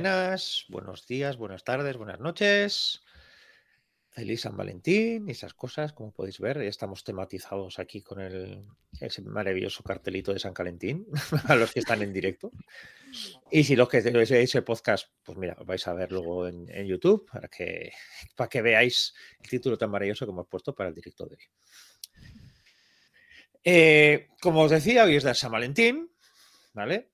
Buenas, buenos días, buenas tardes, buenas noches. Feliz San Valentín y esas cosas, como podéis ver, ya estamos tematizados aquí con el, ese maravilloso cartelito de San Valentín a los que están en directo. Y si los que veis el podcast, pues mira, vais a ver luego en, YouTube para que, para que veáis el título tan maravilloso que hemos puesto para el directo de hoy. Eh, como os decía, hoy es de San Valentín, ¿vale?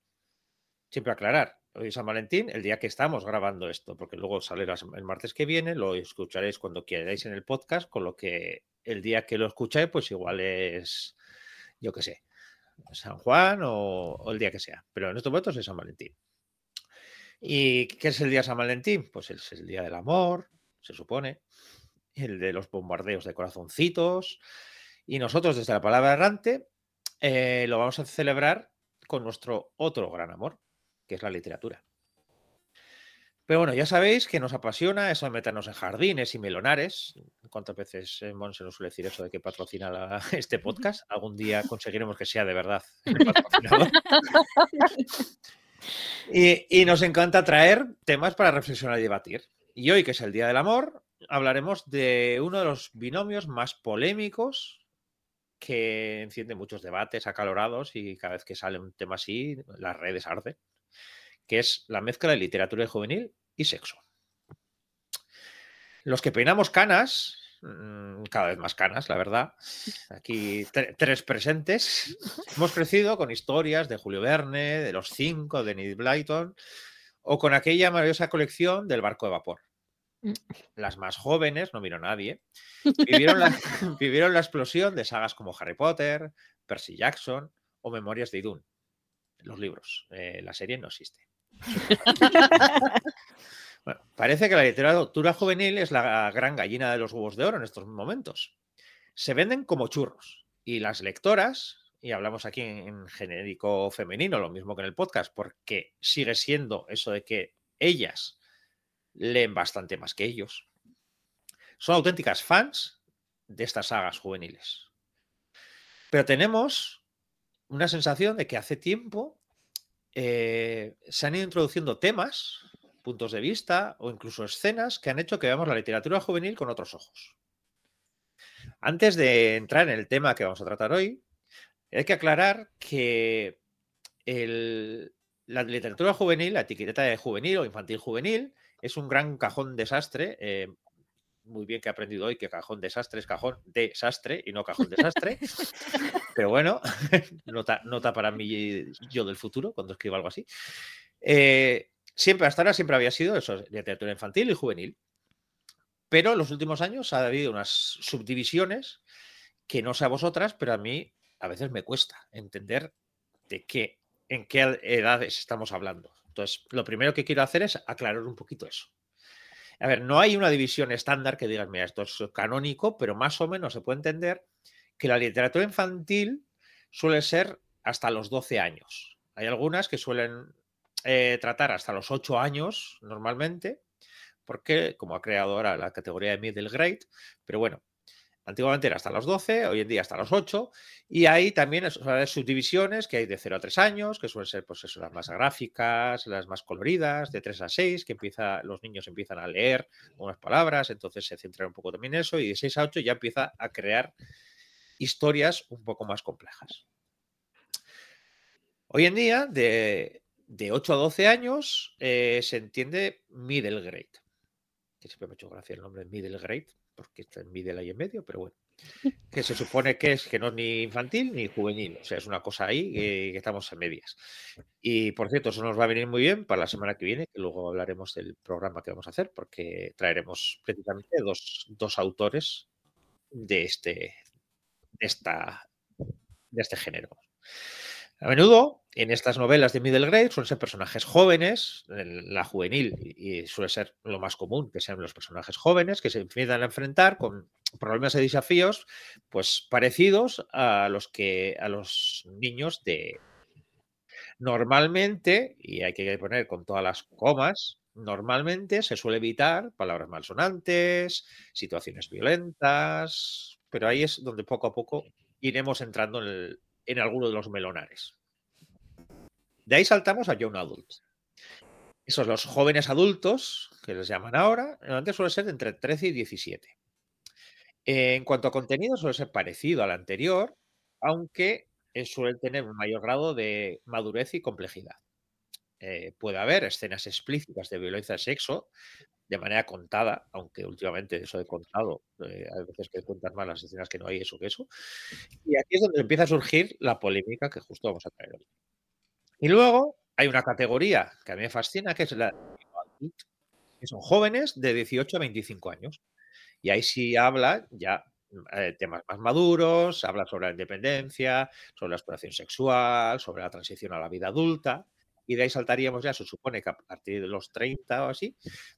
Siempre aclarar, hoy San Valentín, el día que estamos grabando esto, porque luego sale el martes que viene, lo escucharéis cuando queráis en el podcast, con lo que el día que lo escucháis, pues igual es, yo qué sé, San Juan o, el día que sea. Pero en estos momentos es San Valentín. ¿Y qué es el día de San Valentín? Pues es el día del amor, se supone, el de los bombardeos de corazoncitos. Y nosotros, desde la palabra errante, eh, lo vamos a celebrar con nuestro otro gran amor, que es la literatura. Pero bueno, ya sabéis que nos apasiona eso de meternos en jardines y melonares. ¿Cuántas veces eh, Mon se nos suele decir eso de que patrocina este podcast? Algún día conseguiremos que sea de verdad y, y nos encanta traer temas para reflexionar y debatir. Y hoy, que es el Día del Amor, hablaremos de uno de los binomios más polémicos que enciende muchos debates acalorados y cada vez que sale un tema así, las redes arden que es la mezcla de literatura juvenil y sexo. Los que peinamos canas, mm, cada vez más canas, la verdad, aquí tres presentes, hemos crecido con historias de Julio Verne, de Los Cinco, de Neil Blyton, o con aquella maravillosa colección del barco de vapor. Mm. Las más jóvenes, no miro a nadie, vivieron la, vivieron la explosión de sagas como Harry Potter, Percy Jackson o Memorias de Idun. Los libros, eh, la serie no existe. parece que la literatura juvenil es la gran gallina de los huevos de oro en estos momentos. Se venden como churros y las lectoras, y hablamos aquí en genérico femenino, lo mismo que en el podcast, porque sigue siendo eso de que ellas leen bastante más que ellos. Son auténticas fans de estas sagas juveniles. Pero tenemos una sensación de que hace tiempo eh, se han ido introduciendo temas, puntos de vista o incluso escenas que han hecho que veamos la literatura juvenil con otros ojos. Antes de entrar en el tema que vamos a tratar hoy, hay que aclarar que la literatura juvenil, la etiqueta de juvenil o infantil juvenil, es un gran cajón desastre. Eh, muy bien que he aprendido hoy que cajón desastre es cajón desastre y no cajón desastre. Pero bueno, nota, nota para mí yo del futuro cuando escribo algo así. Eh, siempre, hasta ahora siempre había sido eso, literatura infantil y juvenil. Pero en los últimos años ha habido unas subdivisiones que no sé a vosotras, pero a mí a veces me cuesta entender de qué, en qué edades estamos hablando. Entonces, lo primero que quiero hacer es aclarar un poquito eso. A ver, no hay una división estándar que digas, mira, esto es canónico, pero más o menos se puede entender que la literatura infantil suele ser hasta los 12 años. Hay algunas que suelen eh, tratar hasta los 8 años normalmente, porque como ha creado ahora la categoría de middle grade, pero bueno, Antiguamente era hasta los 12, hoy en día hasta los 8. Y hay también subdivisiones que hay de 0 a 3 años, que suelen ser pues eso, las más gráficas, las más coloridas, de 3 a 6, que empieza, los niños empiezan a leer unas palabras, entonces se centra un poco también en eso. Y de 6 a 8 ya empieza a crear historias un poco más complejas. Hoy en día, de, 8 a 12 años, eh, se entiende middle grade. Que siempre me ha hecho gracia el nombre middle grade porque está en middle ahí en medio, pero bueno, que se supone que es que no es ni infantil ni juvenil, o sea, es una cosa ahí que, estamos en medias. Y por cierto, eso nos va a venir muy bien para la semana que viene, que luego hablaremos del programa que vamos a hacer, porque traeremos precisamente dos, autores de este, esta, de este género. A menudo en estas novelas de middle grade suelen ser personajes jóvenes, la juvenil, y suele ser lo más común que sean los personajes jóvenes que se empiezan a enfrentar con problemas y desafíos pues parecidos a los que a los niños de normalmente y hay que poner con todas las comas normalmente se suele evitar palabras malsonantes situaciones violentas pero ahí es donde poco a poco iremos entrando en, el, en alguno de los melonares de ahí saltamos a Young Adult. Esos los jóvenes adultos, que les llaman ahora, antes suele ser entre 13 y 17. En cuanto a contenido, suele ser parecido al anterior, aunque suele tener un mayor grado de madurez y complejidad. Eh, puede haber escenas explícitas de violencia de sexo de manera contada, aunque últimamente eso he contado, eh, hay veces que cuentan más las escenas que no hay eso que eso. Y aquí es donde empieza a surgir la polémica que justo vamos a traer hoy. Y luego hay una categoría que a mí me fascina, que es la que son jóvenes de 18 a 25 años. Y ahí sí habla ya eh, temas más maduros, habla sobre la independencia, sobre la exploración sexual, sobre la transición a la vida adulta. Y de ahí saltaríamos ya, se supone que a partir de los 30 o así,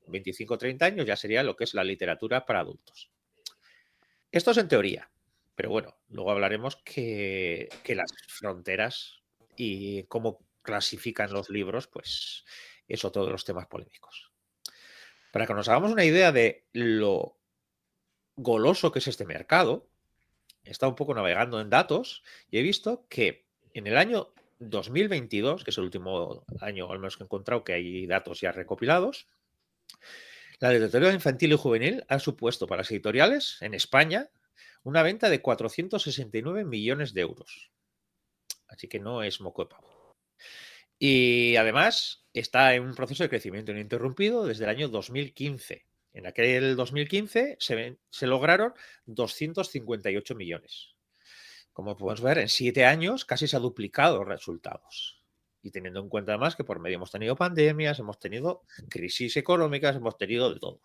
25 o 30 años, ya sería lo que es la literatura para adultos. Esto es en teoría, pero bueno, luego hablaremos que, que las fronteras y cómo clasifican los libros, pues eso, todos los temas polémicos. Para que nos hagamos una idea de lo goloso que es este mercado, he estado un poco navegando en datos y he visto que en el año 2022, que es el último año al menos que he encontrado que hay datos ya recopilados, la literatura infantil y juvenil ha supuesto para las editoriales en España una venta de 469 millones de euros. Así que no es moco de pavo. Y además está en un proceso de crecimiento ininterrumpido desde el año 2015. En aquel 2015 se, se lograron 258 millones. Como podemos ver, en siete años casi se ha duplicado los resultados. Y teniendo en cuenta además que por medio hemos tenido pandemias, hemos tenido crisis económicas, hemos tenido de todo.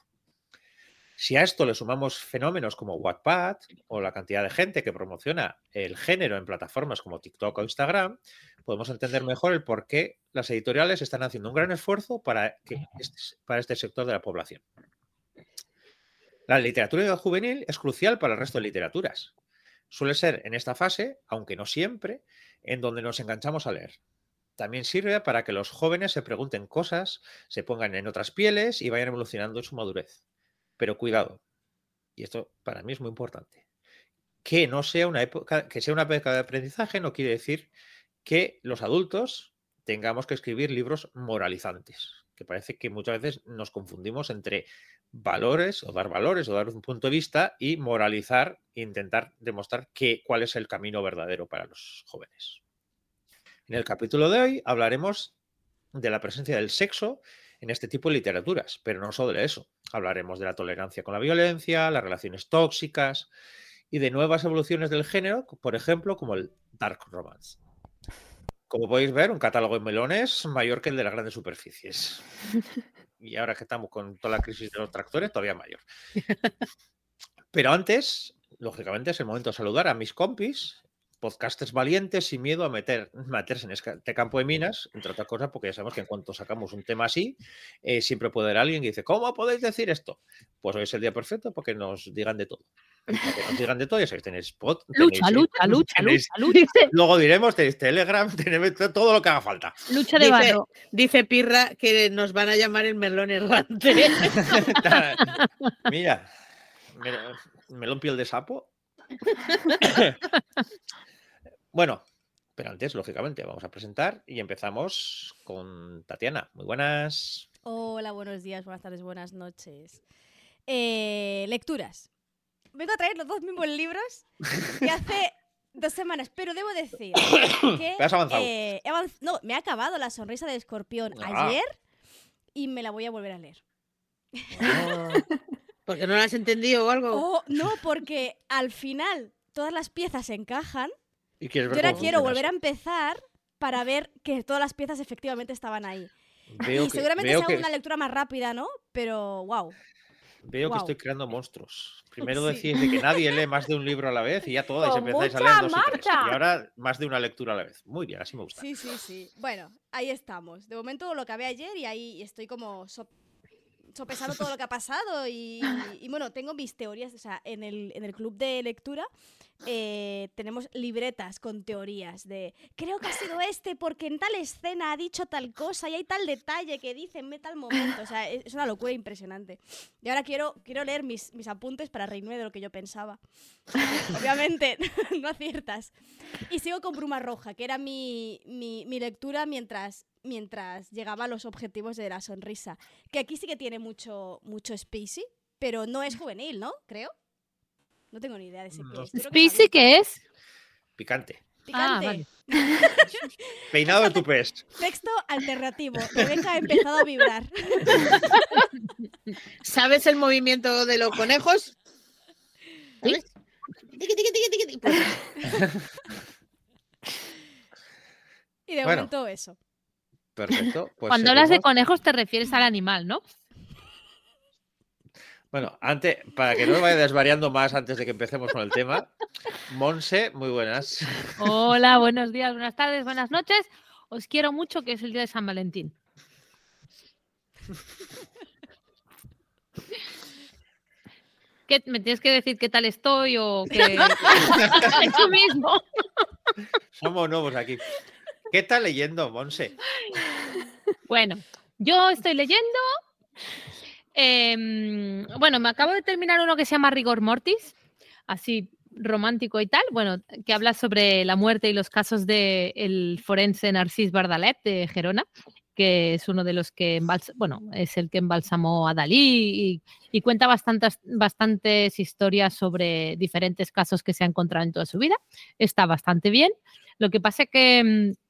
Si a esto le sumamos fenómenos como Wattpad o la cantidad de gente que promociona el género en plataformas como TikTok o Instagram, podemos entender mejor el por qué las editoriales están haciendo un gran esfuerzo para, este, para este sector de la población. La literatura juvenil es crucial para el resto de literaturas. Suele ser en esta fase, aunque no siempre, en donde nos enganchamos a leer. También sirve para que los jóvenes se pregunten cosas, se pongan en otras pieles y vayan evolucionando en su madurez. Pero cuidado, y esto para mí es muy importante, que no sea una época, que sea una época de aprendizaje no quiere decir que los adultos tengamos que escribir libros moralizantes, que parece que muchas veces nos confundimos entre valores o dar valores o dar un punto de vista y moralizar e intentar demostrar que, cuál es el camino verdadero para los jóvenes. En el capítulo de hoy hablaremos de la presencia del sexo en este tipo de literaturas, pero no solo de eso. Hablaremos de la tolerancia con la violencia, las relaciones tóxicas y de nuevas evoluciones del género, por ejemplo, como el dark romance. Como podéis ver, un catálogo de melones mayor que el de las grandes superficies. Y ahora que estamos con toda la crisis de los tractores, todavía mayor. Pero antes, lógicamente, es el momento de saludar a mis compis podcasters valientes sin miedo a meter, meterse en este campo de minas, entre otras cosas, porque ya sabemos que en cuanto sacamos un tema así, eh, siempre puede haber alguien que dice, ¿cómo podéis decir esto? Pues hoy es el día perfecto porque nos digan de todo. nos digan de todo, ya sabéis, tenéis pod, lucha, lucha, lucha, lucha, lucha, Luego diremos, tenéis Telegram, tenéis todo lo que haga falta. Lucha de dice, Dice Pirra que nos van a llamar el melón errante. Mira, melón piel de sapo. Bueno, pero antes, lógicamente, vamos a presentar y empezamos con Tatiana. Muy buenas. Hola, buenos días, buenas tardes, buenas noches. Eh, lecturas. Vengo a traer los dos mismos libros que hace dos semanas, pero debo decir que... has avanzado? eh, he avanz- no, me ha acabado La sonrisa del escorpión Ah. ayer y me la voy a volver a leer. Porque no lo has entendido o algo. Oh, no, porque al final todas las piezas encajan. ¿Y quieres Yo ahora quiero volver a empezar para ver que todas las piezas efectivamente estaban ahí. Veo y que- seguramente sea que una lectura más rápida, ¿no? Pero wow. Veo que estoy creando monstruos. Primero Sí. decís de que nadie lee más de un libro a la vez y ya todas Con empezáis a leer dos y tres. Y ahora más de una lectura a la vez. Muy bien, así me gusta. Sí, sí, sí. Bueno, ahí estamos. De momento lo acabé ayer y ahí estoy como so- sopesando todo lo que ha pasado y, y, bueno, tengo mis teorías. O sea, en el, en el club de lectura eh, tenemos libretas con teorías de creo que ha sido este porque en tal escena ha dicho tal cosa y hay tal detalle que dice en tal momento. O sea, es, es una locura impresionante. Y ahora quiero, quiero leer mis, mis apuntes para reírme de lo que yo pensaba. Obviamente, no aciertas. Y sigo con Bruma Roja, que era mi, mi, mi lectura mientras, mientras llegaba a los objetivos de la sonrisa. Que aquí sí que tiene mucho, mucho Spacey, pero no es juvenil, ¿no? Creo. No tengo ni idea de ese No qué es. que ¿Spacey qué es? Picante. Ah, Picante. vale. Peinado de tupés. Texto alternativo. Rebeca ha empezado a vibrar. ¿Sabes el movimiento de los conejos? Pues, Y de Bueno. momento eso. Perfecto. pues Cuando hablas de conejos te refieres al animal, ¿no? Bueno, antes, para que no me vaya desvariando más antes de que empecemos con el tema, Monse, muy buenas. Hola, buenos días, buenas tardes, buenas noches. Os quiero mucho, que es el día de San Valentín. ¿Qué, ¿Me tienes que decir qué tal estoy o Eso mismo? Somos nuevos aquí. ¿Qué tal leyendo, Monse? Bueno, yo estoy leyendo. em, bueno, me acabo de terminar uno que se llama Rigor Mortis, así romántico y tal. Bueno, que habla sobre la muerte y los casos del forense Narcís Bardalet de Gerona, que es uno de los que bueno, es el que embalsamó a Dalí y, cuenta bastantes, bastantes historias sobre diferentes casos que se ha encontrado en toda su vida. Está bastante bien. Lo que pasa es que mm,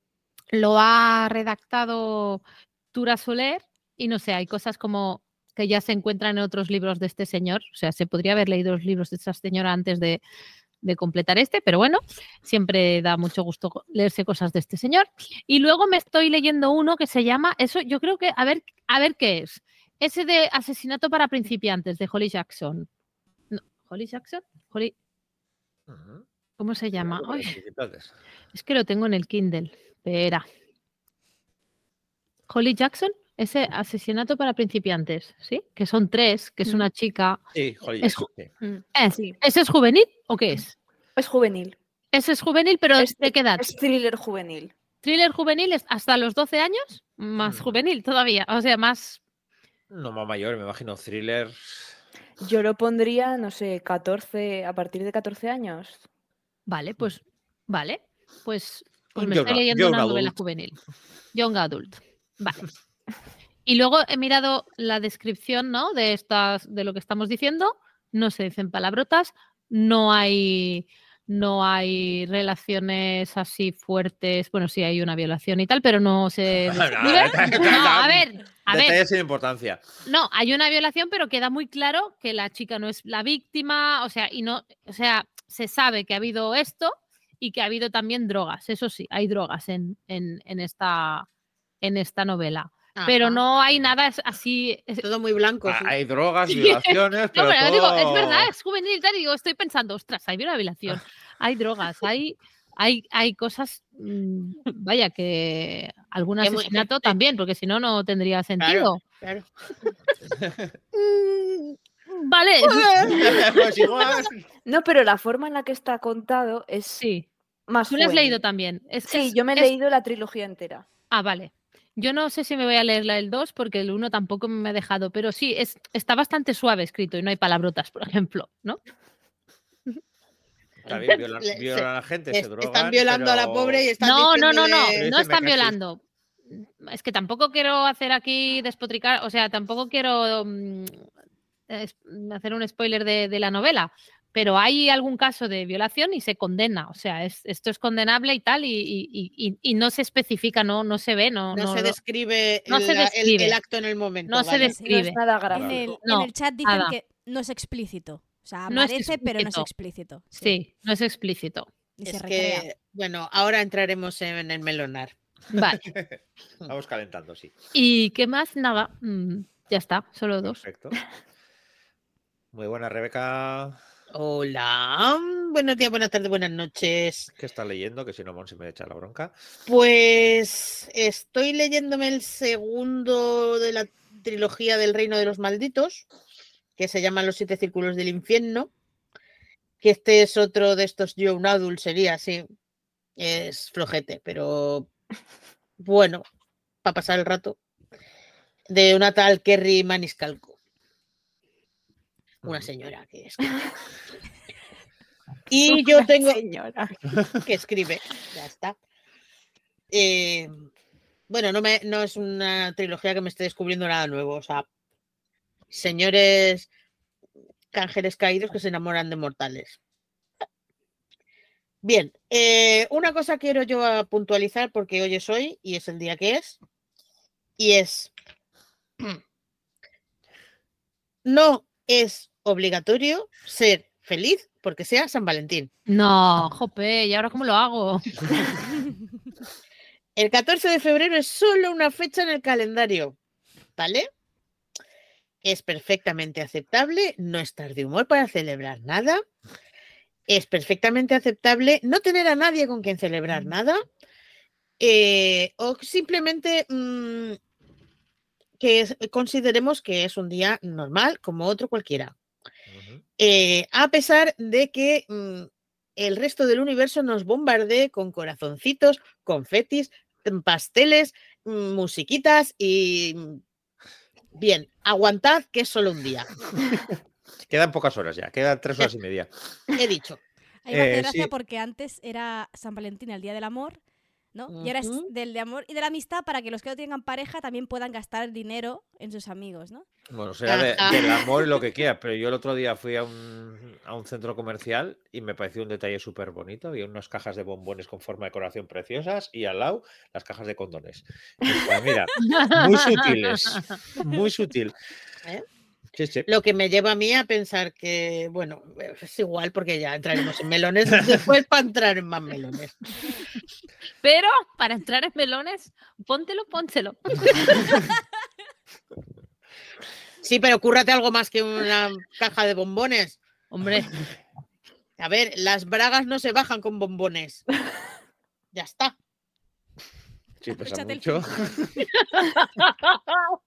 lo ha redactado Tura Soler y no sé, hay cosas como que ya se encuentran en otros libros de este señor. O sea, se podría haber leído los libros de esta señora antes de, de completar este, pero bueno, siempre da mucho gusto leerse cosas de este señor. Y luego me estoy leyendo uno que se llama, eso yo creo que, a ver, a ver qué es. Ese de asesinato para principiantes de Holly Jackson. No, ¿Holly Jackson? Holly. ¿Cómo se llama? Ay, es que lo tengo en el Kindle. Espera. Holly Jackson, ese asesinato para principiantes, ¿sí? Que son tres, que es Mm. una chica. Sí, joder, Es sí. ¿Es- Sí. ¿Ese es juvenil o qué es? Es juvenil. Ese es juvenil, pero Es- ¿de qué edad? Es thriller juvenil. Thriller juvenil es hasta los 12 años, más Mm. juvenil todavía. O sea, más. No más mayor, me imagino. Thriller. Yo lo pondría, no sé, 14, a partir de 14 años. Vale, pues. Vale. Pues, pues me young estoy a- leyendo una novela adult. juvenil. Young adult. Vale. Y luego he mirado la descripción, ¿no? De estas, de lo que estamos diciendo. No se dicen palabrotas, no hay, no hay relaciones así fuertes. Bueno, sí hay una violación y tal, pero no se No, a ver, a ver. Sin importancia. No, hay una violación, pero queda muy claro que la chica no es la víctima, o sea, y no, o sea, se sabe que ha habido esto y que ha habido también drogas. Eso sí, hay drogas en, en, en esta, en esta novela. Pero Ajá. no hay nada así. Todo muy blanco. Ah, sí. Hay drogas, Sí. violaciones, No, pero pero digo, es todo- verdad, es juvenil y tal. Y digo, estoy pensando, ostras, hay una violación, hay drogas, hay, hay, hay cosas, mm, vaya, que algún asesinato también, porque si no, no tendría sentido. Claro. Mm, Vale, Pues igual. No, pero la forma en la que está contado es sí. más Tú lo has leído también. Es- Sí, es- yo me he es- leído la trilogía entera. Ah, vale. Yo no sé si me voy a leer la del 2 porque el 1 tampoco me ha dejado, pero sí, es, está bastante suave escrito y no hay palabrotas, por ejemplo, ¿no? Está bien, violan, a la gente, Es- se drogan. están violando a la pobre y están No, no, no, no, no dice, están violando. Es que tampoco quiero hacer aquí despotricar, o sea, tampoco quiero mm, hacer un spoiler de, de la novela, pero hay algún caso de violación y se condena, o sea, es- esto es condenable y tal, y, y- y- y- y no se especifica, no, no se ve, no, No, no se lo- describe, no se la- el- describe. El, acto en el momento. No se vale. des- No Escribe. es nada En el, en No, el chat dicen nada. que no es explícito. O sea, No es aparece, pero no es explícito. Sí, no es explícito. Y se Es que, bueno, ahora entraremos en el melonar. Vale. Vamos calentando, sí. ¿Y qué más? Nada. mm, ya está, solo dos. Perfecto. Muy buena, Rebeca. Hola, buenos días, buenas tardes, buenas noches. ¿Qué estás leyendo? Que si no, Monse me echa la bronca. Pues estoy leyéndome el segundo de la trilogía del Reino de los Malditos, que se llama Los Siete Círculos del Infierno. Que este es otro de estos Young Adult, sería así. Es flojete, pero bueno, para pasar el rato. De una tal Kerry Maniscalco. Una señora que es. Y yo tengo Señora. que escribe. Ya está. Eh, bueno, no, me, no es una trilogía que me esté descubriendo nada nuevo. O sea, señores ángeles caídos que se enamoran de mortales. Bien, eh, una cosa quiero yo puntualizar porque hoy es hoy y es el día que es. Y es. No es obligatorio ser feliz porque sea San Valentín. No, jope, ¿y ahora cómo lo hago? El 14 de febrero es solo una fecha en el calendario, ¿vale? Es perfectamente aceptable no estar de humor para celebrar nada. Es perfectamente aceptable no tener a nadie con quien celebrar nada. eh, o simplemente mm, que consideremos que es un día normal como otro cualquiera. Eh, a pesar de que mm, el resto del universo nos bombardee con corazoncitos, confetis, mm, pasteles, mm, musiquitas y... Bien, aguantad que es solo un día. Quedan pocas horas ya, quedan tres horas y media. He dicho. Hace Eh, gracia sí. porque antes era San Valentín, el Día del Amor, ¿no? Y ahora es del de amor y de la amistad para que los que no tengan pareja también puedan gastar dinero en sus amigos, ¿no? Bueno, será de- Ajá. del amor y lo que quieras, pero yo el otro día fui a un, a un centro comercial y me pareció un detalle súper bonito. Había unas cajas de bombones con forma de decoración preciosas y al lado las cajas de condones. Y decía, mira, muy sutiles, muy sutil. ¿Eh? Sí, sí. Lo que me lleva a mí a pensar que, bueno, es igual porque ya entraremos en melones después para entrar en más melones. Pero para entrar en melones, póntelo, pónselo. Sí, pero cúrrate algo más que una caja de bombones. Hombre, A ver, las bragas no se bajan con bombones. Ya está. Sí, pesa mucho.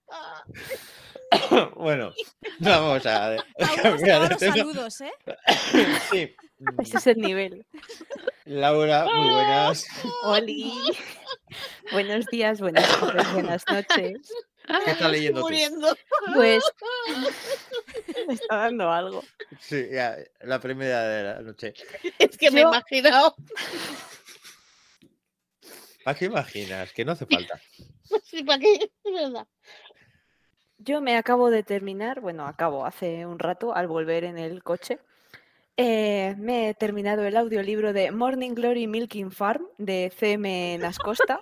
bueno, vamos a, a Tauro, cambiar de Tauro, tema. saludos, ¿eh? Sí. Ese es el nivel. Laura, muy buenas. Oli. Buenos días, buenas tardes, buenas noches. ¿Qué estás leyendo tú? Muriendo. Pues me está dando algo. Sí, ya, la primera de la noche. Es que me he imaginado. ¿Para qué imaginas? Que no hace falta. Sí, ¿para qué? Es verdad. Yo me acabo de terminar, bueno, acabo hace un rato al volver en el coche. eh, me he terminado el audiolibro de Morning Glory Milking Farm de CM Nascosta,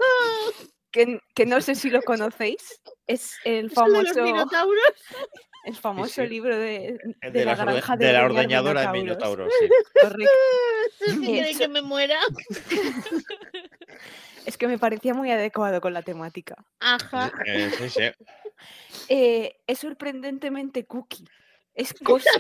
que, que no sé si lo conocéis. Es el de los famoso, minotauros. el famoso sí. libro de, De, de la orde- granja de la ordeñar ordeñadora de minotauros. Minotauro, sí. Correcto. Quiere que me muera. Es que me parecía muy adecuado con la temática. Ajá. Eh, sí, sí. Eh, es sorprendentemente cookie. Es cozy.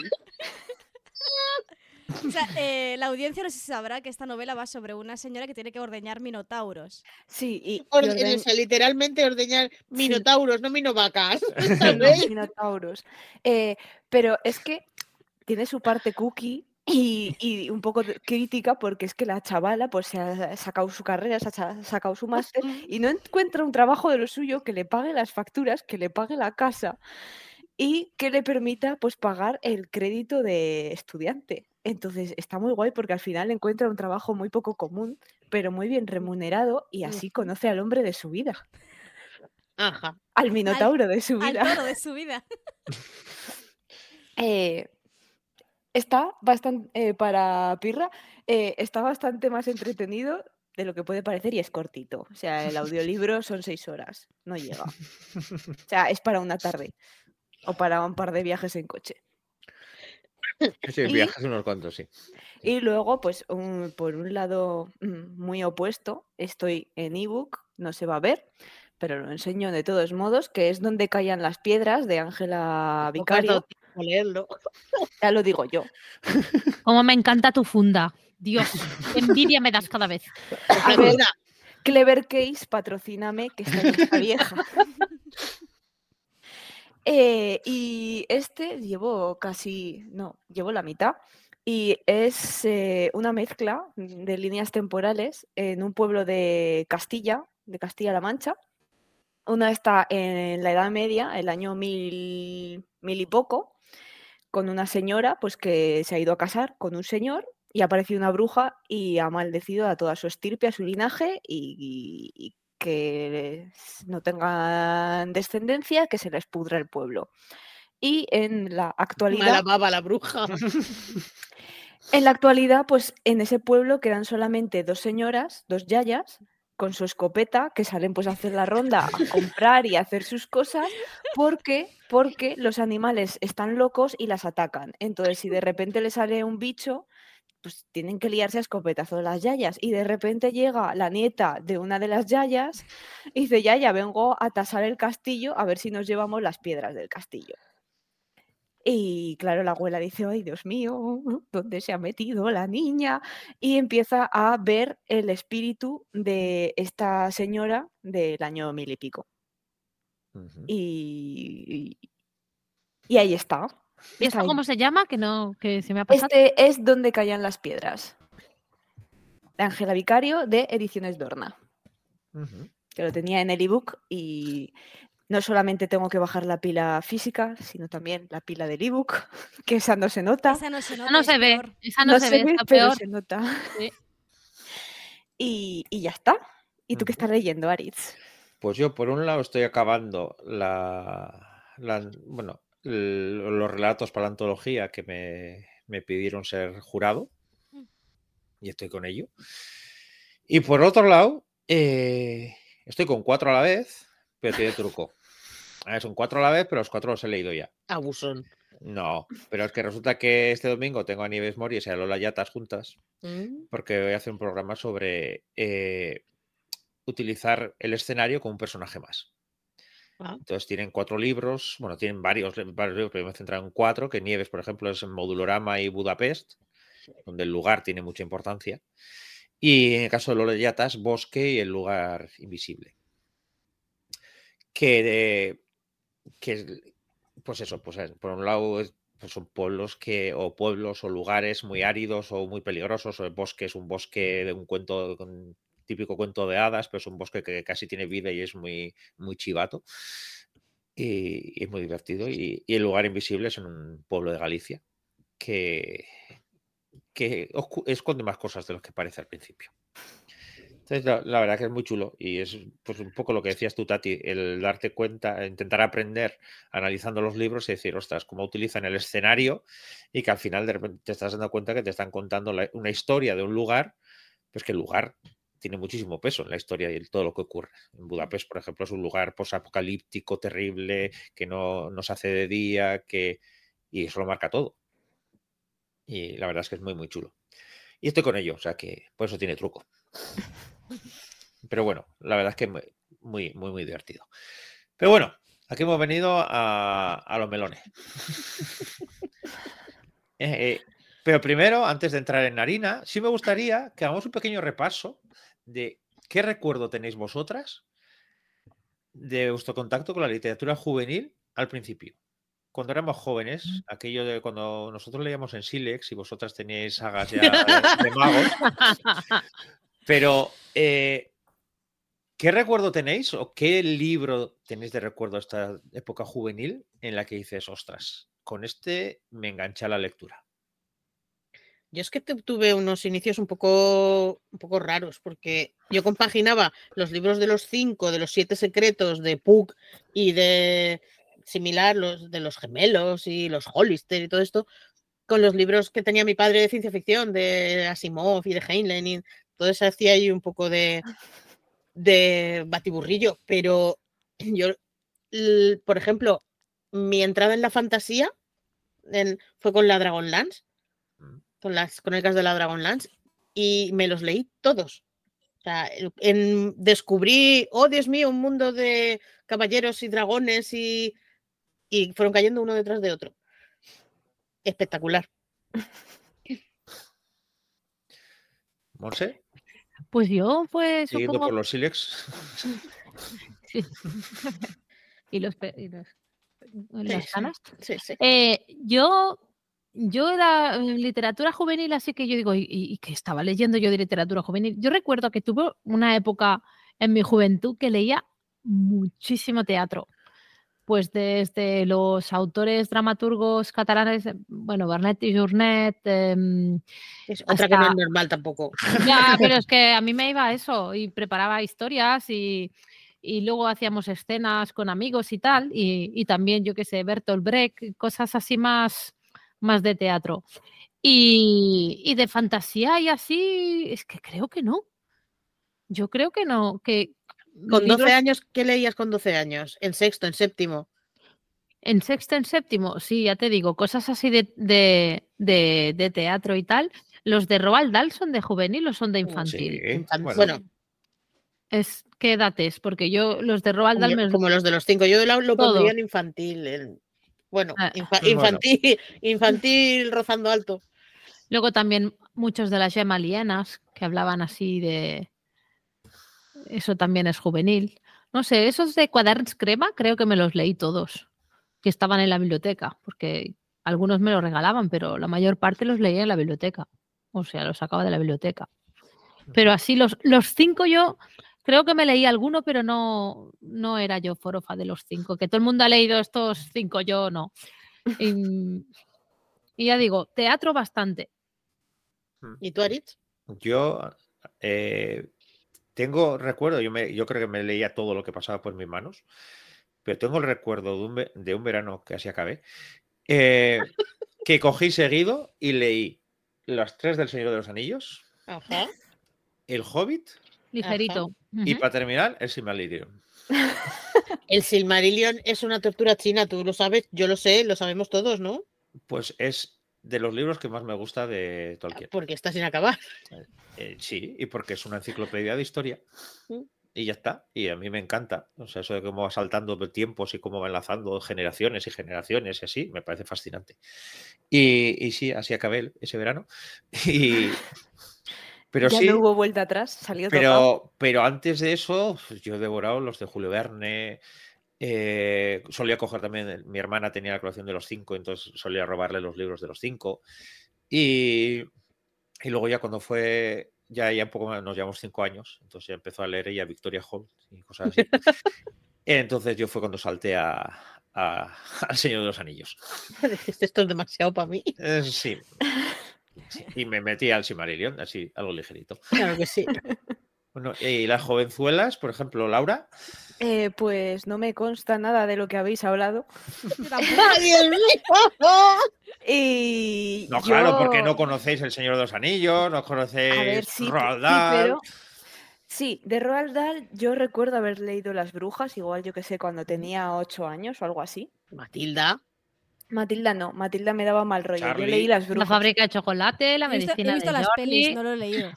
O sea, eh, la audiencia no sé si sabrá que esta novela va sobre una señora que tiene que ordeñar minotauros. Sí, y, y Orde- orden- o sea, literalmente ordeñar minotauros, no minovacas. Sí, no, minotauros. Eh, pero es que tiene su parte cookie y, y un poco de- crítica porque es que la chavala pues se ha sacado su carrera, se ha sacado su máster y no encuentra un trabajo de lo suyo que le pague las facturas, que le pague la casa y que le permita pues pagar el crédito de estudiante. Entonces está muy guay porque al final encuentra un trabajo muy poco común, pero muy bien remunerado y así conoce al hombre de su vida, Ajá. al minotauro de su Al vida. toro de su vida. Eh, está bastante, para Pirra, eh, está bastante más entretenido de lo que puede parecer y es cortito. O sea, el audiolibro son seis horas, no llega. O sea, es para una tarde o para un par de viajes en coche. Sí, Y- viajes unos cuantos, sí. Y luego, pues, un- por un lado mm, muy opuesto, estoy en ebook, no se va a ver, pero lo enseño de todos modos, que es donde caían las piedras de Ángela Ojalá Vicario. A leerlo. Ya lo digo yo. Como me encanta tu funda. Dios, qué envidia me das cada vez. A ver, Clever Case, patrocíname, que está vieja. Eh, y este llevo casi, no, llevo la mitad. Y es eh, una mezcla de líneas temporales en un pueblo de Castilla, de Castilla-La Mancha. Una está en la Edad Media, el año mil, mil y poco, con una señora pues, que se ha ido a casar con un señor y ha aparecido una bruja y ha maldecido a toda su estirpe, a su linaje y, y- y que no tengan descendencia, que se les pudra el pueblo. Y en la actualidad, mala baba la bruja. en la actualidad, pues en ese pueblo quedan solamente dos señoras, dos yayas, con su escopeta, que salen pues a hacer la ronda, a comprar y a hacer sus cosas, porque, porque los animales están locos y las atacan. Entonces, si de repente les sale un bicho, pues tienen que liarse a escopetazos las yayas. Y de repente llega la nieta de una de las yayas y dice, yaya, vengo a tasar el castillo a ver si nos llevamos las piedras del castillo. Y claro, la abuela dice, ay, Dios mío, ¿dónde se ha metido la niña? Y empieza a ver el espíritu de esta señora del año mil y pico. Y, y- y ahí está. ¿Y esto cómo se llama? Que no, que se me ha pasado. Este es donde caían las piedras. De Ángela Vicario de Ediciones Dorna, que lo tenía en el ebook y no solamente tengo que bajar la pila física, sino también la pila del ebook, que esa no se nota. Esa no se Esa nota. no se ve, esa no, se, ve, está pero peor. se nota. Sí. Y, y ya está. ¿Y tú qué estás leyendo, Aritz? Pues yo, por un lado, estoy acabando la, la- bueno, los relatos para la antología que me, me pidieron ser jurado. Mm. Y estoy con ello. Y por otro lado, eh, estoy con cuatro a la vez, pero tiene truco. Son cuatro a la vez, pero los cuatro los he leído ya. Abusón. No, pero es que resulta que este domingo tengo a Nieves Moris y a Lola Yatas juntas Mm, porque voy a hacer un programa sobre eh, utilizar el escenario como un personaje más. Ah. Entonces tienen cuatro libros, bueno, tienen varios, varios libros, pero me he centrado en cuatro, que Nieves, por ejemplo, es en Modulorama y Budapest, donde el lugar tiene mucha importancia. Y en el caso de Lola Yatas, Bosque y el lugar invisible. Que, que es- pues eso, pues es- por un lado es- pues son pueblos que, o pueblos o lugares muy áridos o muy peligrosos, o el bosque es un bosque de un cuento, un típico cuento de hadas, pero es un bosque que casi tiene vida y es muy, muy chivato. Y, es muy divertido. Y, el lugar invisible es en un pueblo de Galicia que, que más cosas de lo que parece al principio. Entonces, la, la verdad que es muy chulo y es pues un poco lo que decías tú, Tati, el darte cuenta, intentar aprender analizando los libros y decir, ostras, cómo utilizan el escenario y que al final de repente te estás dando cuenta que te están contando la- una historia de un lugar, pues que el lugar tiene muchísimo peso en la historia y en todo lo que ocurre. En Budapest, por ejemplo, es un lugar posapocalíptico, terrible, que no, no se hace de día, que y eso lo marca todo. Y la verdad es que es muy, muy chulo. Y estoy con ello, o sea que por eso tiene truco. Pero bueno, la verdad es que muy, muy, muy, muy divertido. Pero bueno, aquí hemos venido a, a los melones. Eh, eh, pero primero, antes de entrar en harina, sí me gustaría que hagamos un pequeño repaso de qué recuerdo tenéis vosotras de vuestro contacto con la literatura juvenil al principio. Cuando éramos jóvenes, aquello de cuando nosotros leíamos en Silex y vosotras teníais sagas ya de, de magos, pero eh, ¿qué recuerdo tenéis o qué libro tenéis de recuerdo de esta época juvenil en la que dices, ostras, con este me enganché a la lectura? Yo es que tu- tuve unos inicios un poco, un poco raros, porque yo compaginaba los libros de los cinco, de los siete secretos de Puck y de similar los de los gemelos y los Hollister y todo esto, con los libros que tenía mi padre de ciencia ficción, de Asimov y de Heinlein. Entonces hacía ahí un poco de, de batiburrillo, pero yo, por ejemplo, mi entrada en la fantasía en- fue con la Dragonlance Mm. con las crónicas de la Dragonlance y me los leí todos. O sea, en, descubrí, oh Dios mío, un mundo de caballeros y dragones y, y fueron cayendo uno detrás de otro. espectacular. Monse, Pues yo, pues siguiendo supongo... por los Silex. Sí. y los, y los- las sí. canas. Sí, sí. Eh, yo, yo era en literatura juvenil, así que yo digo, ¿y, y- y qué estaba leyendo yo de literatura juvenil? Yo recuerdo que tuve una época en mi juventud que leía muchísimo teatro. Pues desde los autores dramaturgos catalanes, eh, bueno, Bernet y Journet, em, Es otra que no es normal tampoco. ya, pero es que a mí me iba eso y preparaba historias y, y luego hacíamos escenas con amigos y tal, y, y también, yo qué sé, Bertolt Brecht, cosas así más, más de teatro. Y, y de fantasía y así, es que creo que no. Yo creo que no, que Con 12 libros años, ¿qué leías con 12 años? En sexto, en séptimo. en sexto, en séptimo, sí, ya te digo, cosas así de, de, de- de teatro y tal. ¿Los de Roald Dahl son de juvenil o son de infantil? Sí, bueno, bueno, Es, ¿Qué edad es? Porque yo los de Roald Dahl como, me, como los de los cinco. Yo lo, lo pondría en infantil. en- bueno, Ah, infa- bueno. infantil, infantil rozando alto. Luego también muchos de las Gemma Lienas que hablaban así de. Eso también es juvenil. No sé, esos de cuaderns crema creo que me los leí todos, que estaban en la biblioteca, porque algunos me los regalaban, pero la mayor parte los leía en la biblioteca. O sea, los sacaba de la biblioteca. Pero así, los, los cinco yo creo que me leí alguno, pero no, no era yo forofa de los cinco. Que todo el mundo ha leído estos cinco, yo no. Y, y ya digo, teatro bastante. ¿Y tú, Aritz? Yo eh, tengo recuerdo, yo, me, yo creo que me leía todo lo que pasaba por mis manos, pero tengo el recuerdo de un, ve- de un verano que así acabé, eh, que cogí seguido y leí Las tres del Señor de los Anillos, Ajá. El Hobbit Ligerito. y para terminar, El Silmarillion. El Silmarillion es una tortura china, tú lo sabes, yo lo sé, lo sabemos todos, ¿no? Pues es de los libros que más me gusta de Tolkien. Porque está sin acabar. Eh, sí, y porque es una enciclopedia de historia. Mm. Y ya está. Y a mí me encanta. O sea, eso de cómo va saltando tiempos y cómo va enlazando generaciones y generaciones y así, me parece fascinante. Y, y sí, así acabé ese verano. Y, pero ya sí, no hubo vuelta atrás, salió topado. pero, pero antes de eso, yo he devorado los de Julio Verne. Eh, solía coger también, el- mi hermana tenía la colección de los cinco, entonces solía robarle los libros de los cinco. Y, y luego ya cuando fue, ya, ya un poco más, nos llevamos cinco años, entonces ya empezó a leer ella Victoria Holt y cosas así. Entonces yo fue cuando salté a, a- al Señor de los Anillos. Esto es demasiado para mí. Eh, sí. Sí, Y me metí al Silmarillion, así, algo ligerito. Claro que sí. Bueno, y las jovenzuelas, por ejemplo, Laura. Eh, pues no me consta nada de lo que habéis hablado. Y No, claro, porque no conocéis El Señor de los Anillos, no conocéis ver, sí, Roald sí, Dahl. pero sí, de Roald Dahl yo recuerdo haber leído Las Brujas, igual yo que sé, cuando tenía ocho años o algo así. Matilda. Matilda no, Matilda me daba mal rollo. Yo leí Las La Brujas. fábrica de chocolate, la He visto, he medicina visto de las pelis, no lo he leído.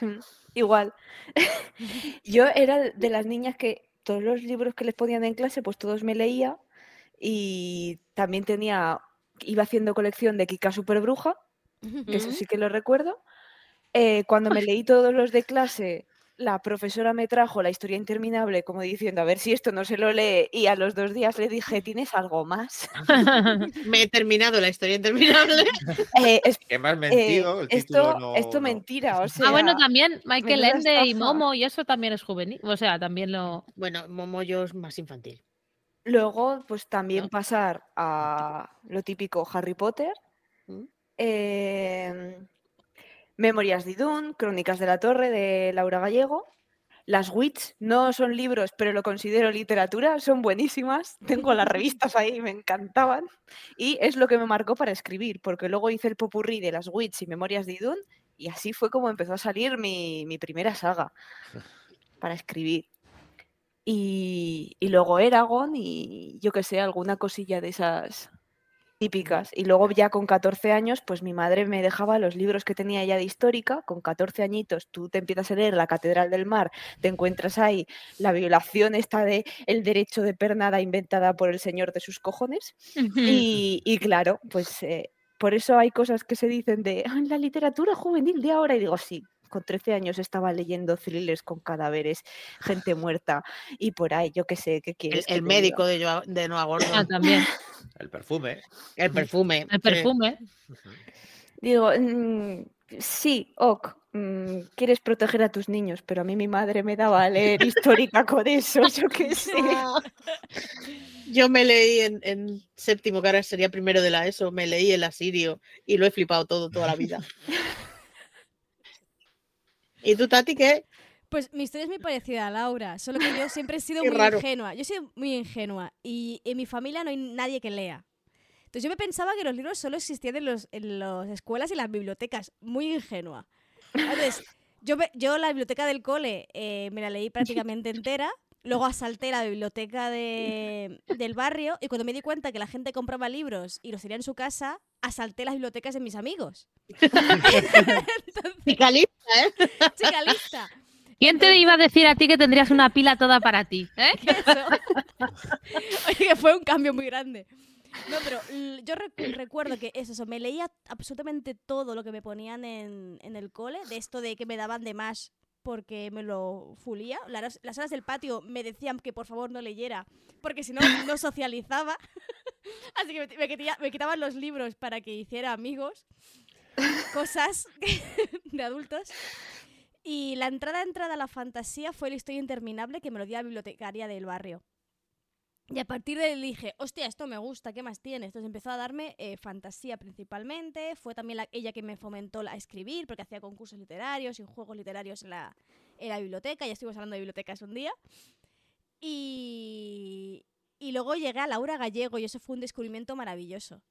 Igual. Yo era de las niñas que todos los libros que les ponían en clase, pues todos me leía y también tenía, iba haciendo colección de Kika Superbruja, que eso sí que lo recuerdo. Eh, cuando me leí todos los de clase, la profesora me trajo la historia interminable como diciendo, a ver si esto no se lo lee y a los dos días le dije, ¿tienes algo más? Me he terminado la historia interminable. Eh, es- me has eh, mentido, el esto, no- esto no- mentira, o sea... ah, bueno, también Michael Ende y. Momo, y eso también es juvenil. O sea, también lo. Bueno, Momoyo es más infantil. Luego, pues también ¿No? pasar a lo típico Harry Potter, ¿Mm? em, Memorias de Dune, Crónicas de la Torre de Laura Gallego. Las Wits no son libros, pero lo considero literatura, son buenísimas. Tengo las revistas ahí, me encantaban. Y es lo que me marcó para escribir, porque luego hice el popurrí de las Wits y Memorias de Dune, y así fue como empezó a salir mi, mi primera saga para escribir. Y, y luego Eragon y yo que sé, alguna cosilla de esas típicas. Y luego ya con 14 años, pues mi madre me dejaba los libros que tenía ya de histórica. Con 14 añitos tú te empiezas a leer La Catedral del Mar, te encuentras ahí la violación esta de el derecho de pernada inventada por el señor de sus cojones. Y, y claro, pues, eh, por eso hay cosas que se dicen de "Ah, la literatura juvenil de ahora. Y digo, sí, con 13 años estaba leyendo thrillers con cadáveres, gente muerta y por ahí, yo qué sé, ¿qué El, quieres? que el te médico de, Joa- de Noah Ah, también. El perfume. El perfume. El perfume. Digo, mm, sí, ok, mm, quieres proteger a tus niños, pero a mí mi madre me daba a leer histórica con eso, yo qué sé. Yo me leí en, en séptimo, que ahora sería primero de la ESO, me leí el asirio y lo he flipado todo toda la vida. ¿Y tú, Tati, qué? Pues mi historia es muy parecida a Laura, solo que yo siempre he sido muy raro. ingenua. Yo soy muy ingenua y en mi familia no hay nadie que lea. Entonces yo me pensaba que los libros solo existían en, los, en las escuelas y las bibliotecas. Muy ingenua. Entonces, yo, yo la biblioteca del cole eh, me la leí prácticamente entera. Luego asalté la biblioteca de- del barrio y cuando me di cuenta que la gente compraba libros y los tenía en su casa, asalté las bibliotecas de mis amigos. Entonces, Picalista, ¿eh? chica lista. ¿Quién te iba a decir a ti que tendrías una pila toda para ti? ¿eh? Eso. Oye, que fue un cambio muy grande. No, pero yo recu- recuerdo que eso, eso, me leía absolutamente todo lo que me ponían en, en el cole, de esto de que me daban de más porque me lo fulía. Las, las horas del patio me decían que por favor no leyera, porque si no, no socializaba. Así que me, me quitaban los libros para que hiciera amigos, cosas de adultos. Y la entrada entrada a la fantasía fue la historia interminable que me lo dio la bibliotecaria del barrio. Y a partir de ahí dije, hostia, esto me gusta, ¿qué más tiene? Entonces empezó a darme eh, fantasía principalmente. Fue también la- ella que me fomentó la- a escribir, porque hacía concursos literarios y juegos literarios en la, en la biblioteca. Ya estuvimos hablando de bibliotecas un día. Y, y luego llegué a Laura Gallego y eso fue un descubrimiento maravilloso.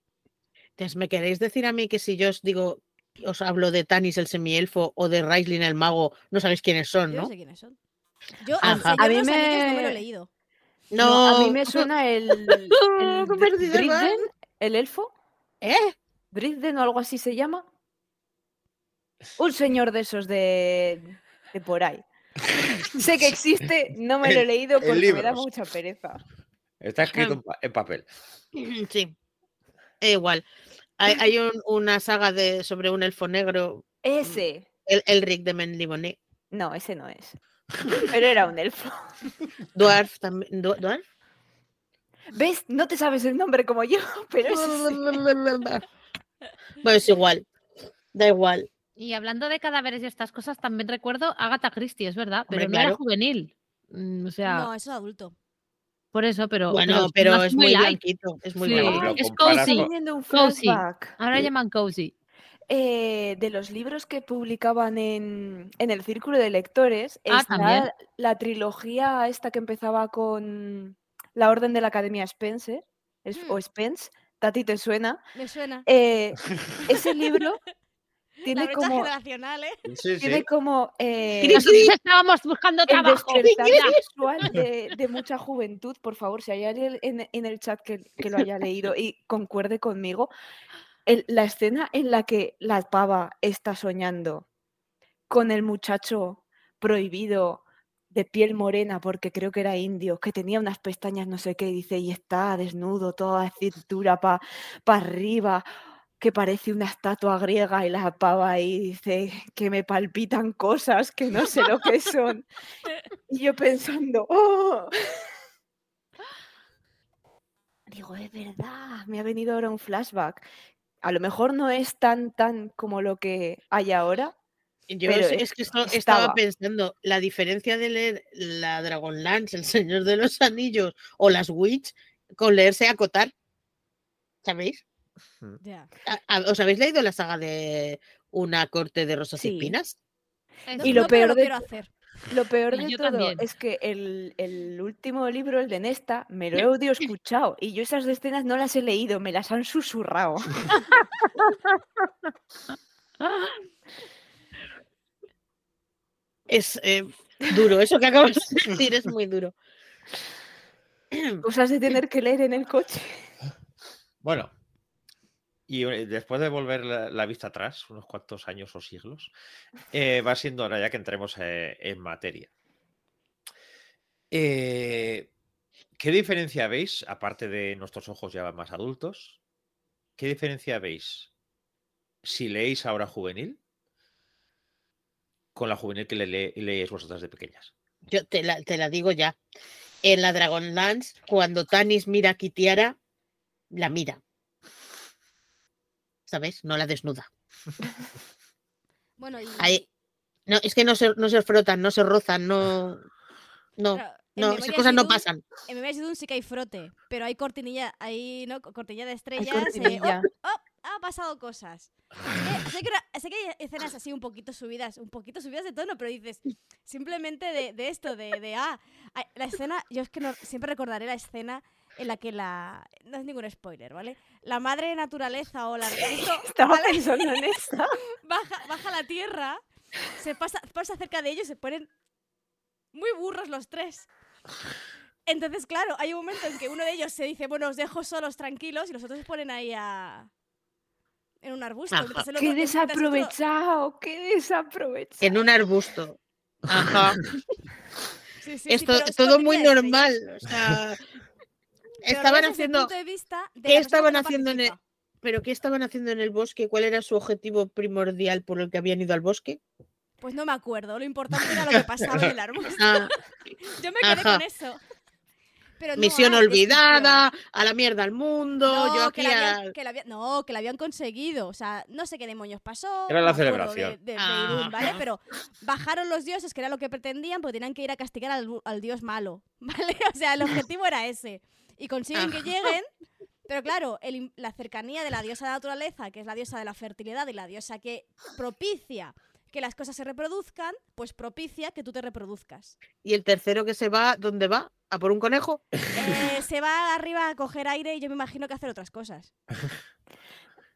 Entonces, ¿me queréis decir a mí que si yo os digo, os hablo de Tanis el semielfo o de Raislin el mago, no sabéis quiénes son, Yo no ¿no? sé quiénes son. Yo, Ajá. el Señor A de mí los Anillos no me lo he me- leído. No, a mí me suena el, el el elfo, ¿Eh? Drizden o algo así se llama. Un señor de esos de, de por ahí. sé que existe, no me lo he leído porque me da mucha pereza. Está escrito en, pa- en papel. Sí. Igual. Hay, hay un- una saga de, sobre un elfo negro, Ese. el Elric de Menlibone. No, ese no es. Pero era un elfo. Dwarf también. ¿Du- ¿Dwarf? ¿Ves? No te sabes el nombre como yo, pero es. Bueno, es igual. Da igual. Y hablando de cadáveres y estas cosas, también recuerdo Agatha Christie, es verdad, Hombre, pero no era juvenil. Mm, O sea, No, eso es adulto. por eso, pero. Bueno, pero es muy light. blanquito. Es muy Sí. blanquito. Lo es cozy. Cozy. Ahora llaman cozy. Eh, de los libros que publicaban en, en el círculo de lectores, Ah, está también. la trilogía esta que empezaba con La Orden de la Academia Spencer, es- o Mm. Spence, Tati te suena. Me suena. Eh, ese libro La tiene brecha como, generacional, ¿eh? Sí, sí. tiene como eh, Nosotros estábamos buscando trabajo. sexual de, de mucha juventud. Por favor, si hay alguien en, en el chat que, que lo haya leído y concuerde conmigo, el- la escena en la que la pava está soñando con el muchacho prohibido de piel morena, porque creo que era indio, que tenía unas pestañas no sé qué, y dice, y está desnudo, toda la cintura para arriba, que parece una estatua griega, y la pava ahí dice que me palpitan cosas que no sé lo que son. Y yo pensando, ¡oh! Digo, es verdad, me ha venido ahora un flashback. A lo mejor no es tan, tan como lo que hay ahora. Yo Pero es, que esto- estaba estaba. pensando, la diferencia de leer la Dragonlance, El Señor de los Anillos o las Witch con leerse Acotar. ¿Sabéis? Ya. ¿A- a- ¿Os habéis leído la saga de Una corte de rosas y espinas? Y lo no, peor de quiero hacer. Lo peor de Yo todo también. es que el, el último libro, el de Nesta, me lo he audio escuchado y yo esas escenas no las he leído, me las han susurrado. Es eh, duro, eso que acabas de decir es muy duro. Cosas de tener que leer en el coche. Bueno, y eh, después de volver la, vista atrás, unos cuantos años o siglos, eh, va siendo hora ya que entremos eh, en materia. ¿Qué diferencia veis, aparte de nuestros ojos ya más adultos, qué diferencia veis si leéis ahora juvenil con la juvenil que le, le- leíais vosotras de pequeñas. Yo te la, te la digo ya. En la Dragonlance, cuando Tanis mira a Kitiara, la mira. ¿Sabes? No la desnuda. Bueno, y. Ahí- No, es que no se, no se frotan, no se rozan, no. No, claro, no, esas cosas no pasan. En Memorias de Dune sí que hay frote, pero hay cortinilla, hay ¿no? Co- cortinilla de Hay estrellas. eh. ¡oh! ¡oh! ha pasado cosas. Eh, sé, que una- sé que hay escenas así un poquito subidas, un poquito subidas de tono, pero dices, simplemente de, de esto, de, de, ah, la escena, yo es que no, siempre recordaré la escena en la que la, no es ningún spoiler, ¿vale? La madre naturaleza o la, esto, Estaba ¿vale? pensando en esta. baja, baja la tierra, se pasa, pasa cerca de ellos y se ponen muy burros los tres. Entonces, claro, hay un momento en que uno de ellos se dice, bueno, os dejo solos tranquilos y los otros se ponen ahí a... en un arbusto. Otro- ¡Qué otro- desaprovechado! ¡Qué desaprovechado! En un arbusto. Ajá. Sí, sí, sí, Esto pero es todo muy normal. O sea, estaban haciendo. punto de vista de ¿qué la estaban que haciendo en el-. ¿Pero qué estaban haciendo en el bosque? ¿Cuál era su objetivo primordial por el que habían ido al bosque? Pues no me acuerdo, lo importante era lo que pasaba en el arbusto. Ah, Yo me quedé Ajá. con eso. Pero no misión descripción. olvidada, a la mierda al mundo, No, yo que aquí la a- habían, que la habían- no, que la habían conseguido. O sea, no sé qué demonios pasó. Era la celebración. De, de- de Irún, ¿vale? Pero bajaron los dioses, que era lo que pretendían, porque tenían que ir a castigar al, al dios malo. ¿Vale? O sea, el objetivo era ese. Y consiguen que Ajá. lleguen. Pero claro, el la cercanía de la diosa de la naturaleza, que es la diosa de la fertilidad y la diosa que propicia que las cosas se reproduzcan, pues propicia que tú te reproduzcas. Y el tercero que se va, ¿dónde va? ¿A por un conejo? Eh, se va arriba a coger aire y yo me imagino que hacer otras cosas.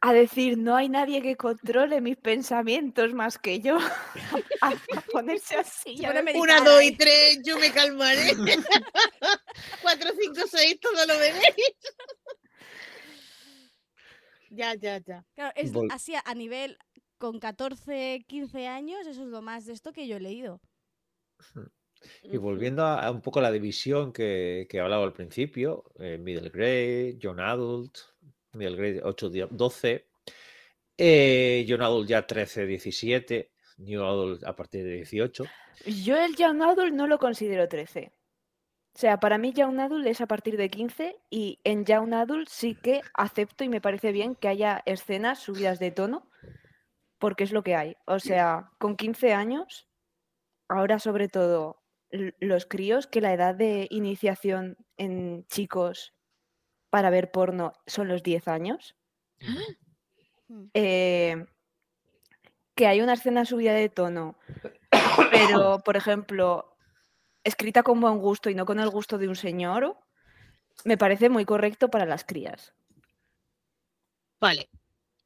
A decir, no hay nadie que controle mis pensamientos más que yo. a, a ponerse así. A Una, dos y tres, yo me calmaré. Cuatro, cinco, seis, todo lo veréis. ya, ya, ya. Claro, es Vol- así a, a nivel con 14, 15 años, eso es lo más de esto que yo he leído. Y volviendo a, a un poco a la división que, que hablaba al principio, eh, Middle Grade, Young Adult, Middle Grade 8, 12, eh, Young Adult ya 13, 17, New Adult a partir de 18. Yo el Young Adult no lo considero 13. O sea, para mí Young Adult es a partir de 15 y en Young Adult sí que acepto y me parece bien que haya escenas subidas de tono porque es lo que hay. O sea, con 15 años, ahora sobre todo los críos, que la edad de iniciación en chicos para ver porno son los 10 años. Mm. eh, que hay una escena subida de tono, pero, por ejemplo, escrita con buen gusto y no con el gusto de un señor, me parece muy correcto para las crías. Vale.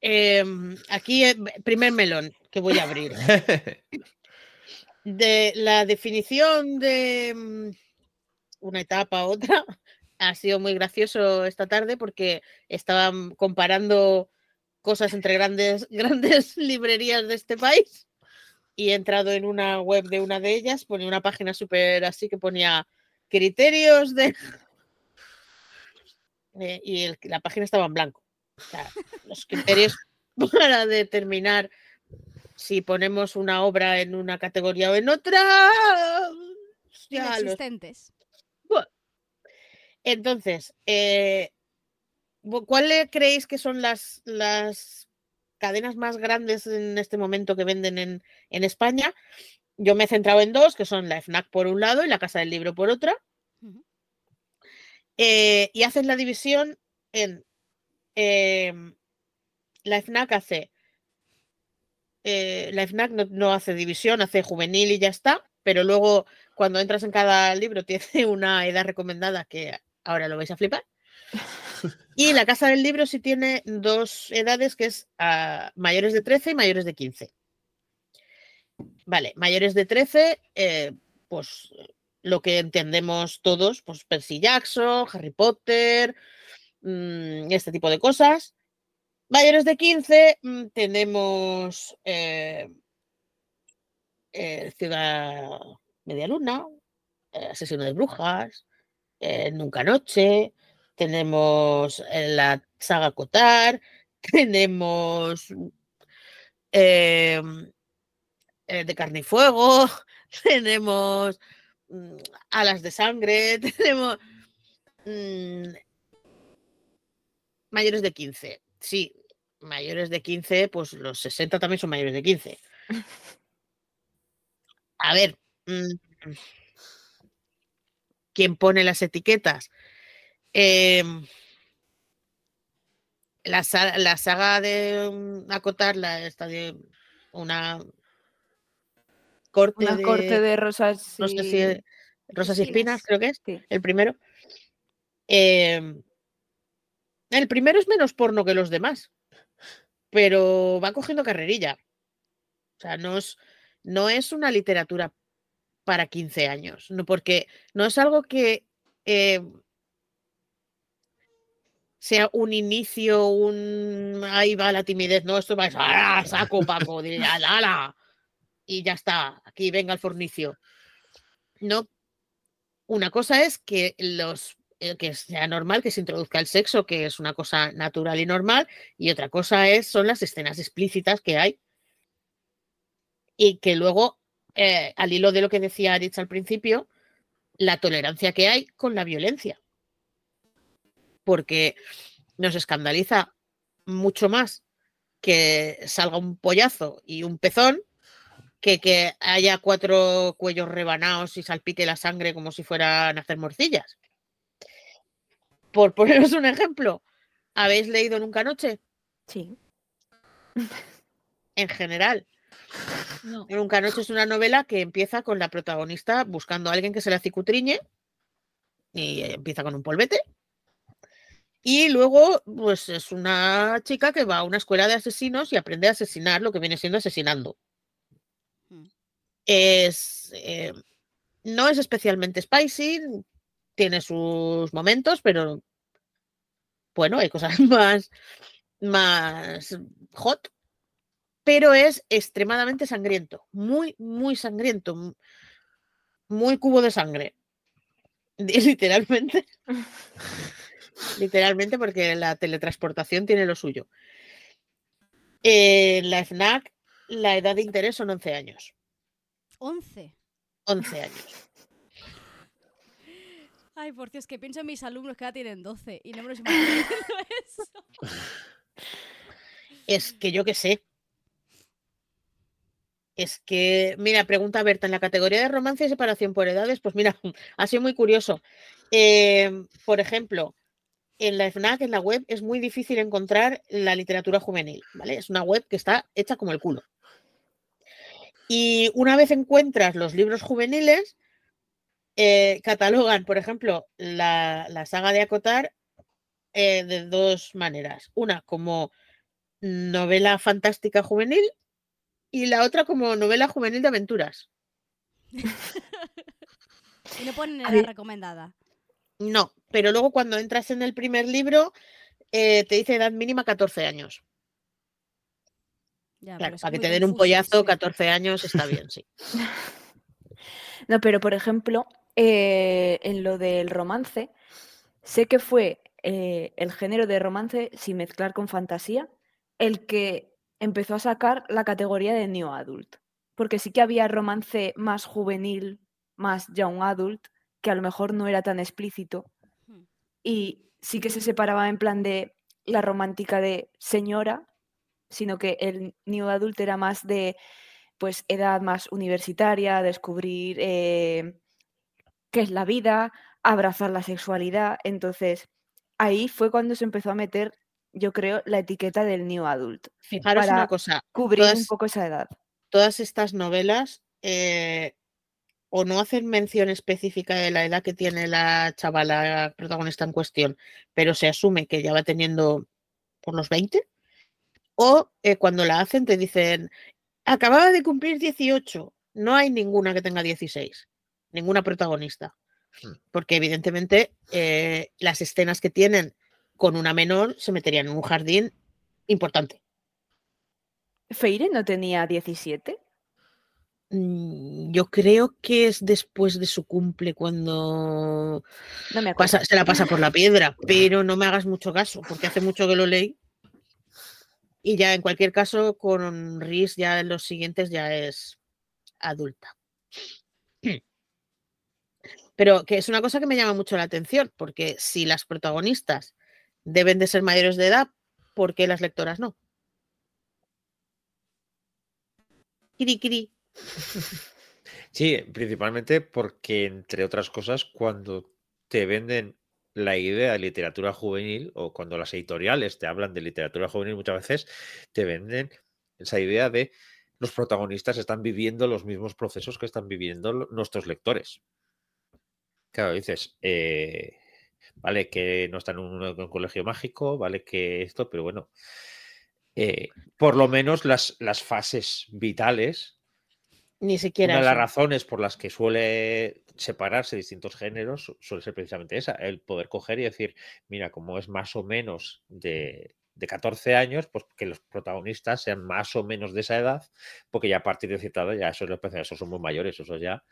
Em, aquí, eh, primer melón que voy a abrir. De la definición de mm, una etapa a otra ha sido muy gracioso esta tarde porque estaban comparando cosas entre grandes, grandes librerías de este país y he entrado en una web de una de ellas, ponía una página súper así que ponía criterios de... Eh, y el- la página estaba en blanco. O sea, los criterios para determinar si ponemos una obra en una categoría o en otra. Ya los. Entonces, eh, ¿cuáles creéis que son las, las cadenas más grandes en este momento que venden en, en España? Yo me he centrado en dos, que son la FNAC por un lado y la Casa del Libro por otra. Eh, y hacen la división en em, la FNAC hace eh, la FNAC no, no hace división, hace juvenil y ya está, pero luego cuando entras en cada libro tiene una edad recomendada que ahora lo vais a flipar. Y la casa del libro sí tiene dos edades que es ah, mayores de 13 y mayores de 15. Vale, mayores de 13, eh, pues lo que entendemos todos, pues Percy Jackson, Harry Potter, mm, este tipo de cosas. Mayores de 15 mm, tenemos eh, eh, Ciudad Media Luna, eh, Asesino de Brujas, eh, Nunca Noche, tenemos la saga Cotar, tenemos eh, eh, de carne y fuego, tenemos mm, alas de sangre, tenemos mm, mayores de 15. Sí, mayores de 15, pues los 60 también son mayores de 15. A ver, mm, ¿quién pone las etiquetas? Em, la, sa- la saga de mm, acotar la esta de una corte Una de, corte de rosas. no sé y- si rosas y espinas, creo que es sí. el primero. Em, el primero es menos porno que los demás, pero va cogiendo carrerilla. O sea, no es, no es una literatura para 15 años, no, porque no es algo que em, sea un inicio, un ahí va la timidez, no, esto va a saco, Paco, de ala", y ya está, aquí venga el fornicio. No, una cosa es que los eh, que sea normal que se introduzca el sexo, que es una cosa natural y normal, y otra cosa es son las escenas explícitas que hay y que luego, eh, al hilo de lo que decía Aritz al principio, la tolerancia que hay con la violencia, porque nos escandaliza mucho más que salga un pollazo y un pezón que que haya cuatro cuellos rebanados y salpique la sangre como si fueran a hacer morcillas. Por poneros un ejemplo, ¿habéis leído Nunca Noche? Sí. En general, No. Nunca Noche es una novela que empieza con la protagonista buscando a alguien que se la cicutriñe y empieza con un polvete. Y luego, pues es una chica que va a una escuela de asesinos y aprende a asesinar lo que viene siendo asesinando. Mm. Es, eh, no es especialmente spicy, tiene sus momentos, pero bueno, hay cosas más, más hot, pero es extremadamente sangriento, muy, muy sangriento, muy cubo de sangre, literalmente. Literalmente porque la teletransportación tiene lo suyo. En la FNAC, la edad de interés son 11 años. 11. 11 años. Ay, por Dios, que pienso en mis alumnos que ya tienen 12 y no me los imagino eso. Es que yo qué sé. Es que, mira, pregunta Berta, en la categoría de romance y separación por edades, pues mira, ha sido muy curioso. Em, por ejemplo, en la FNAC, en la web, es muy difícil encontrar la literatura juvenil, ¿vale? Es una web que está hecha como el culo. Y una vez encuentras los libros juveniles, eh, catalogan, por ejemplo, la, saga de Acotar eh, de dos maneras. Una como novela fantástica juvenil y la otra como novela juvenil de aventuras. Y no ponen A edad ver. recomendada. No, pero luego cuando entras en el primer libro eh, te dice edad mínima 14 años. Ya, Claro, para que te den un pollazo, sí. 14 años está bien, sí. No, pero por ejemplo, eh, en lo del romance, sé que fue eh, el género de romance sin mezclar con fantasía el que empezó a sacar la categoría de New Adult. Porque sí que había romance más juvenil, más young adult, que a lo mejor no era tan explícito. Hmm. Y sí que se separaba en plan de la romántica de señora, sino que el New Adult era más de pues edad más universitaria, descubrir eh, qué es la vida, abrazar la sexualidad. Entonces, ahí fue cuando se empezó a meter, yo creo, la etiqueta del New Adult, Fijaros Para una cosa, cubrir un Todas- poco esa edad. todas estas novelas eh, o no hacen mención específica de la edad que tiene la chavala protagonista en cuestión, pero se asume que ya va teniendo por los 20, o eh, cuando la hacen te dicen, acababa de cumplir 18, no hay ninguna que tenga 16, ninguna protagonista, Hmm. porque evidentemente eh, las escenas que tienen con una menor se meterían en un jardín importante. ¿Feire no tenía 17? Mm, Yo creo que es después de su cumple cuando No me pasa, se la pasa por la piedra, pero no me hagas mucho caso, porque hace mucho que lo leí. Y ya en cualquier caso, con Rhys ya en los siguientes ya es adulta. Pero que es una cosa que me llama mucho la atención, porque si las protagonistas deben de ser mayores de edad, ¿por qué las lectoras no? Kiri, kiri. Sí, principalmente porque, entre otras cosas, cuando te venden la idea de literatura juvenil o cuando las editoriales te hablan de literatura juvenil muchas veces te venden esa idea de los protagonistas están viviendo los mismos procesos que están viviendo nuestros lectores. Claro, dices, eh, vale que no están en un, en un colegio mágico, vale que esto, pero bueno, eh, por lo menos las, las fases vitales Ni siquiera. una de las razones por las que suele separarse distintos géneros su- suele ser precisamente esa, el poder coger y decir, mira, como es más o menos de, de 14 años, pues que los protagonistas sean más o menos de esa edad, porque ya a partir de cierta edad ya esos, esos son muy mayores, eso ya...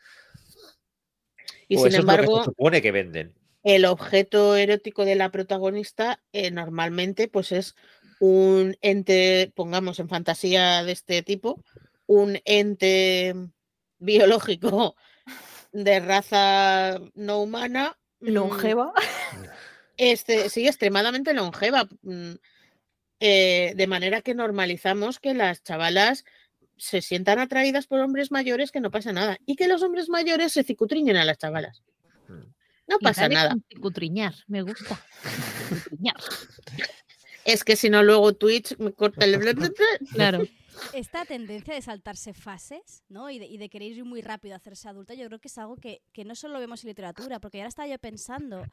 Y o sin eso es lo que embargo, se supone que venden. El objeto erótico de la protagonista eh, normalmente pues es un ente, pongamos en fantasía de este tipo, un ente biológico de raza no humana. mm, Longeva. Este, sí, extremadamente longeva. mm, eh, de manera que normalizamos que las chavalas se sientan atraídas por hombres mayores que no pasa nada. Y que los hombres mayores se cicutriñen a las chavalas. No pasa nada. Cutriñar, me gusta. Cutriñar, Es que si no, luego Twitch me corta el. claro. Esta tendencia de saltarse fases, ¿no? Y de, y de querer ir muy rápido a hacerse adulta, yo creo que es algo que, que no solo vemos en literatura, porque ahora estaba yo pensando,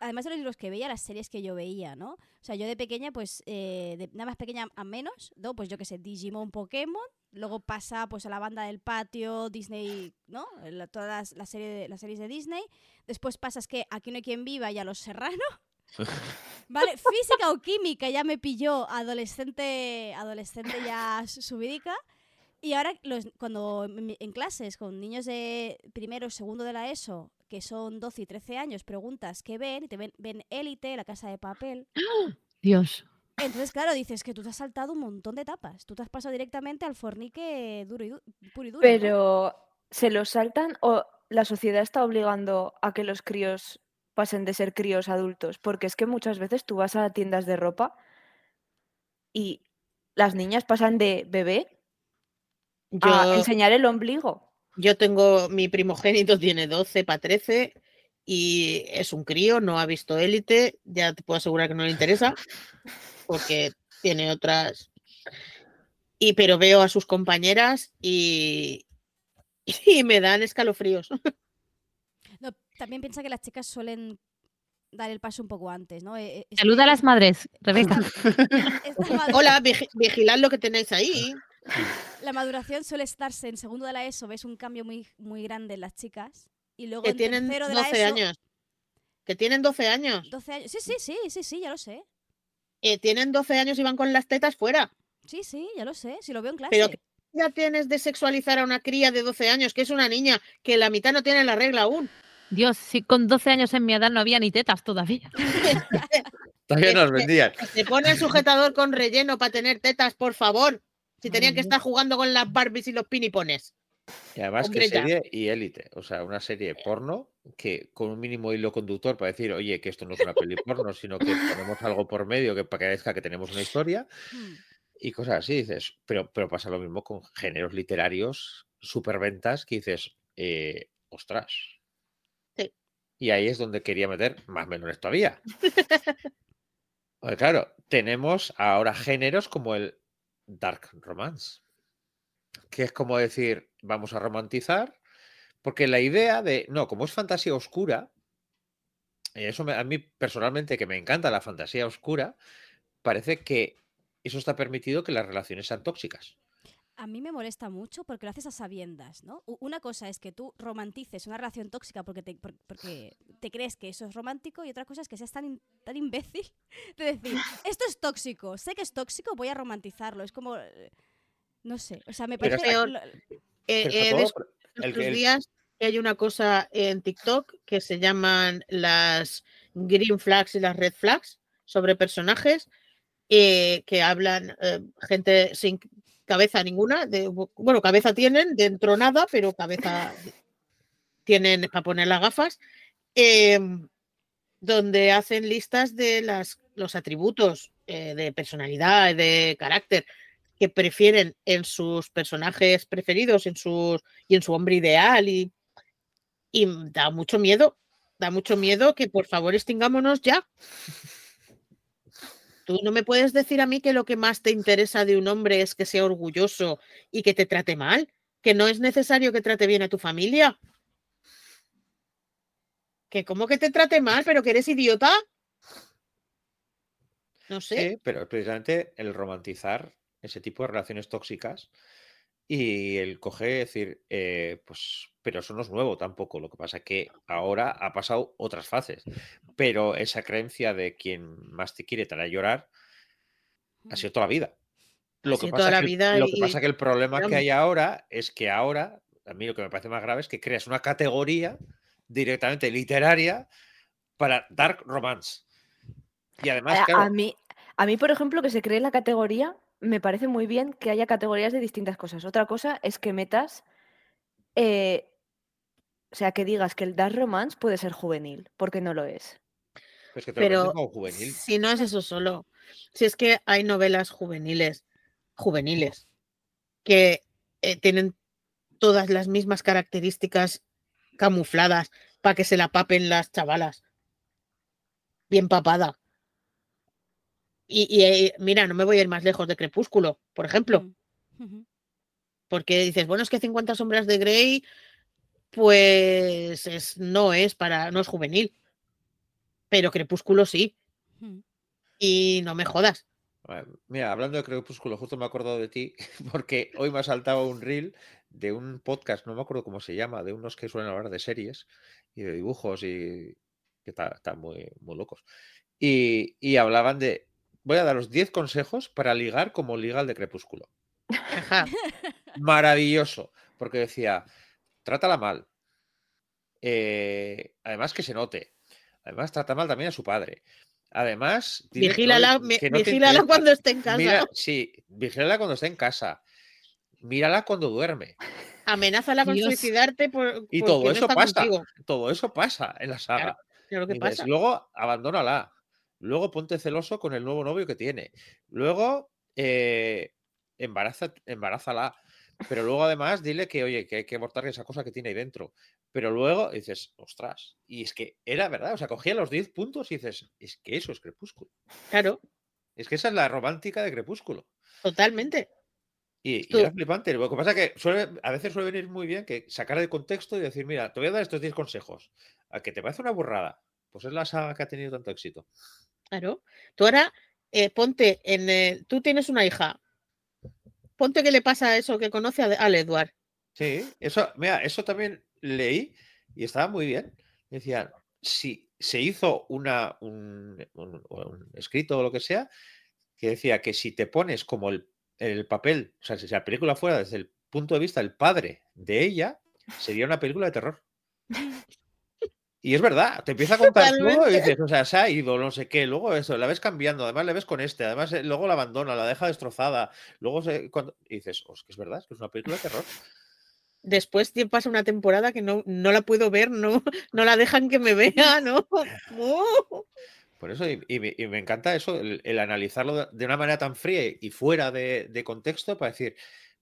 además de los libros que veía, las series que yo veía, ¿no? O sea, yo de pequeña, pues, eh, de nada más pequeña a menos, ¿no? Pues yo qué sé, Digimon, Pokémon, luego pasa pues a la banda del patio, Disney, ¿no? La- todas las, la serie de- las series de Disney. Después pasas que Aquí no hay quien viva y a Los Serrano. Vale, física o química ya me pilló adolescente, adolescente ya su- subidica. Y ahora los, cuando en clases con niños de primero segundo de la ESO, que son 12 y 13 años, preguntas qué ven, y te ven, ven Élite, La Casa de Papel. Dios. Entonces, claro, dices que tú te has saltado un montón de etapas. Tú te has pasado directamente al fornique duro y du- puro y duro. ¿no? Pero, ¿se los saltan o la sociedad está obligando a que los críos pasen de ser críos a adultos? Porque es que muchas veces tú vas a tiendas de ropa y las niñas pasan de bebé a Yo, enseñar el ombligo. yo tengo. Mi primogénito tiene 12 para 13 y es un crío, no ha visto élite. Ya te puedo asegurar que no le interesa porque tiene otras. Y pero veo a sus compañeras y, y me dan escalofríos. También piensa que las chicas suelen dar el paso un poco antes, ¿no? Eh, eh, es Saluda a las madres, Rebeca. esta madu- Hola, vigi- vigilad lo que tenéis ahí. La maduración suele estarse en segundo de la ESO, ves un cambio muy, muy grande en las chicas. Y luego Que en tienen tercero de la 12 ESO, años. Que tienen 12 años. 12 años. Sí, sí, sí, sí, sí, ya lo sé. Eh, tienen 12 años y van con las tetas fuera. Sí, sí, ya lo sé. Si lo veo en clase. Pero que ya tienes de sexualizar a una cría de 12 años, que es una niña, que la mitad no tiene la regla aún. Dios, si con 12 años en mi edad no había ni tetas todavía. Todavía nos vendían. Se pone el sujetador con relleno para tener tetas, por favor. Si tenían que estar jugando con las Barbies y los pinipones. Y además Hombre, que ya. serie y élite, o sea, una serie porno que con un mínimo hilo conductor para decir, oye, que esto no es una peli porno, sino que ponemos algo por medio que para que parezca que tenemos una historia Hmm. y cosas así, dices, pero, pero pasa lo mismo con géneros literarios, superventas, que dices, eh, ostras. Y ahí es donde quería meter más menores todavía. Porque claro, tenemos ahora géneros como el dark romance, que es como decir, vamos a romantizar, porque la idea de, no, como es fantasía oscura, y eso me- a mí personalmente que me encanta la fantasía oscura, parece que eso está permitido que las relaciones sean tóxicas. A mí me molesta mucho porque lo haces a sabiendas, ¿no? Una cosa es que tú romantices una relación tóxica porque te, por- porque te crees que eso es romántico y otra cosa es que seas tan, in- tan imbécil de decir, esto es tóxico, sé que es tóxico, voy a romantizarlo. Es como, eh, no sé, o sea, me Pero parece... está- lo- Eh, el el- días hay una cosa en TikTok que se llaman las green flags y las red flags sobre personajes eh, que hablan eh, gente sin cabeza ninguna, de, bueno, cabeza tienen, dentro nada, pero cabeza tienen para poner las gafas, em, donde hacen listas de las, los atributos eh, de personalidad, de carácter que prefieren en sus personajes preferidos en sus, y en su hombre ideal y, y da mucho miedo, da mucho miedo que por favor extingámonos ya. Tú no me puedes decir a mí que lo que más te interesa de un hombre es que sea orgulloso y que te trate mal, que no es necesario que trate bien a tu familia. Que cómo que te trate mal, pero que eres idiota. No sé. Sí, pero precisamente el romantizar ese tipo de relaciones tóxicas y el coger y decir, eh, pues, pero eso no es nuevo tampoco. Lo que pasa es que ahora ha pasado otras fases. Pero esa creencia de quien más te quiere te hará llorar ha sido toda la vida. Lo que, pasa que, lo que y- pasa que el problema que hay ahora es que ahora, a mí lo que me parece más grave es que creas una categoría directamente literaria para dark romance. Y además, A, claro, a mí, a mí, por ejemplo, que se cree la categoría, me parece muy bien que haya categorías de distintas cosas. Otra cosa es que metas, eh, o sea, que digas que el dark romance puede ser juvenil, porque no lo es. es que te lo Pero como juvenil. si no es eso solo, si es que hay novelas juveniles, juveniles, que eh, tienen todas las mismas características camufladas para que se la papen las chavalas. Bien papada. Y, y, eh, mira, no me voy a ir más lejos de Crepúsculo, por ejemplo, Mm. Porque dices, bueno, es que 50 sombras de Grey, pues es- no es para, no es juvenil, pero Crepúsculo sí, y no me jodas. Mira, hablando de Crepúsculo, justo me he acordado de ti porque hoy me ha saltado un reel de un podcast, no me acuerdo cómo se llama, de unos que suelen hablar de series y de dibujos y que está- están muy, muy locos. Y, y hablaban de, voy a daros 10 consejos para ligar como liga el de Crepúsculo. Maravilloso, porque decía, trátala mal. eh, además que se note. Además trata mal también a su padre. Además, que Vigílala, que no vigílala cuando esté en casa. Mira, sí, vigílala cuando esté en casa. Mírala cuando duerme. Amenázala con Dios. suicidarte por, Y todo no eso está pasa. contigo. Todo eso pasa en la saga. Claro que Dices, pasa. Luego abandónala. Luego ponte celoso con el nuevo novio que tiene. Luego eh, embaraza, embarázala. Pero luego además dile que, oye, que hay que abortar esa cosa que tiene ahí dentro. Pero luego dices, ostras. Y es que era verdad. O sea, cogía los 10 puntos y dices, es que eso es crepúsculo. Claro, Es que esa es la romántica de crepúsculo. totalmente. Y, y era flipante. Lo que pasa es que suele- a veces suele venir muy bien que sacar de contexto y decir, mira, te voy a dar estos 10 consejos. A que te parece una burrada. Pues es la saga que ha tenido tanto éxito. Claro. Tú ahora eh, ponte en el- Tú tienes una hija. Ponte que le pasa eso que conoce a- al Edward. Sí, eso, mira, eso también leí y estaba muy bien. Decían, si se hizo una, un, un- un escrito o lo que sea, que decía que si te pones como el, el papel, o sea, si la película fuera desde el punto de vista del padre de ella, sería una película de terror. Y es verdad, te empieza a contar todo y dices, o sea, se ha ido, no sé qué, luego eso, la ves cambiando, además le ves con este, además eh, luego la abandona, la deja destrozada, luego se, cuando, y dices, "Oh, es que es verdad, es que es una película de terror. Después pasa una temporada que no, no la puedo ver, no, no la dejan que me vea, ¿no? No. Por eso, y, y me, y me encanta eso, el, el analizarlo de, una manera tan fría y fuera de, de contexto para decir,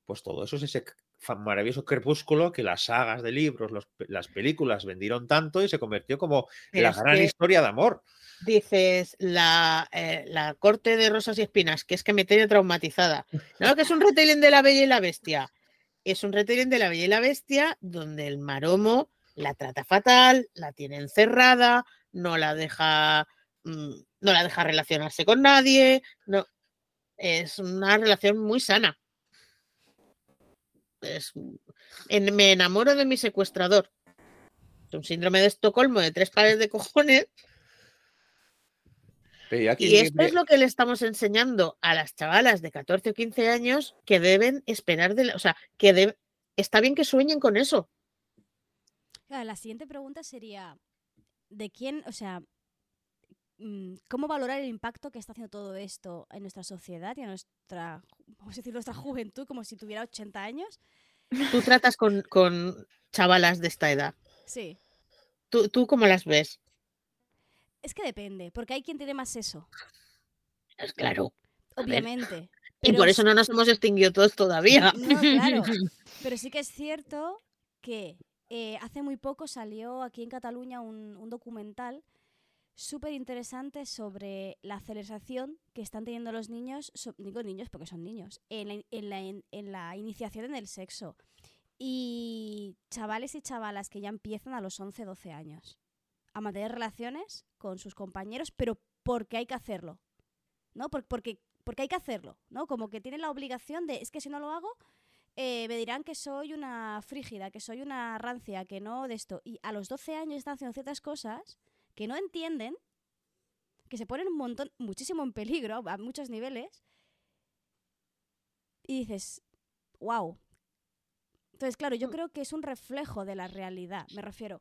pues todo eso es ese maravilloso crepúsculo que las sagas de libros, los las películas vendieron tanto y se convirtió como Pero la gran historia de amor. dices la, eh, la corte de rosas y espinas, que es que me tiene traumatizada. No, que es un retelling de la Bella y la Bestia. Es un retelling de la Bella y la Bestia donde el maromo la trata fatal, la tiene encerrada, no la deja, mm, no la deja relacionarse con nadie. No, es una relación muy sana. Es- en- me enamoro de mi secuestrador. Es un síndrome de Estocolmo de tres pares de cojones. Y esto es lo que le estamos enseñando a las chavalas de 14 o 15 años que deben esperar de la- o sea, que de- está bien que sueñen con eso. Claro, la siguiente pregunta sería, ¿de quién, o sea, cómo valorar el impacto que está haciendo todo esto en nuestra sociedad y en nuestra, vamos a decir, nuestra juventud, como si tuviera 80 años. Tú tratas con, con chavalas de esta edad. Sí. ¿Tú, ¿Tú cómo las ves? Es que depende, porque hay quien tiene más eso, Es claro. Obviamente. Y por eso no nos hemos extinguido todos todavía. No, claro. Pero sí que es cierto que eh, hace muy poco salió aquí en Cataluña un, un documental súper interesante sobre la aceleración que están teniendo los niños, so- digo niños porque son niños, en la, en la in- en la iniciación en el sexo. Y chavales y chavalas que ya empiezan a los 11, 12 años a mantener relaciones con sus compañeros, pero porque hay que hacerlo. ¿No? Por- porque, porque hay que hacerlo, ¿no? Como que tienen la obligación de, es que si no lo hago, eh, me dirán que soy una frígida, que soy una rancia, que no de esto. Y a los 12 años están haciendo ciertas cosas que no entienden, que se ponen un montón, muchísimo en peligro a muchos niveles. Y dices, wow. Entonces, claro, yo creo que es un reflejo de la realidad. Me refiero,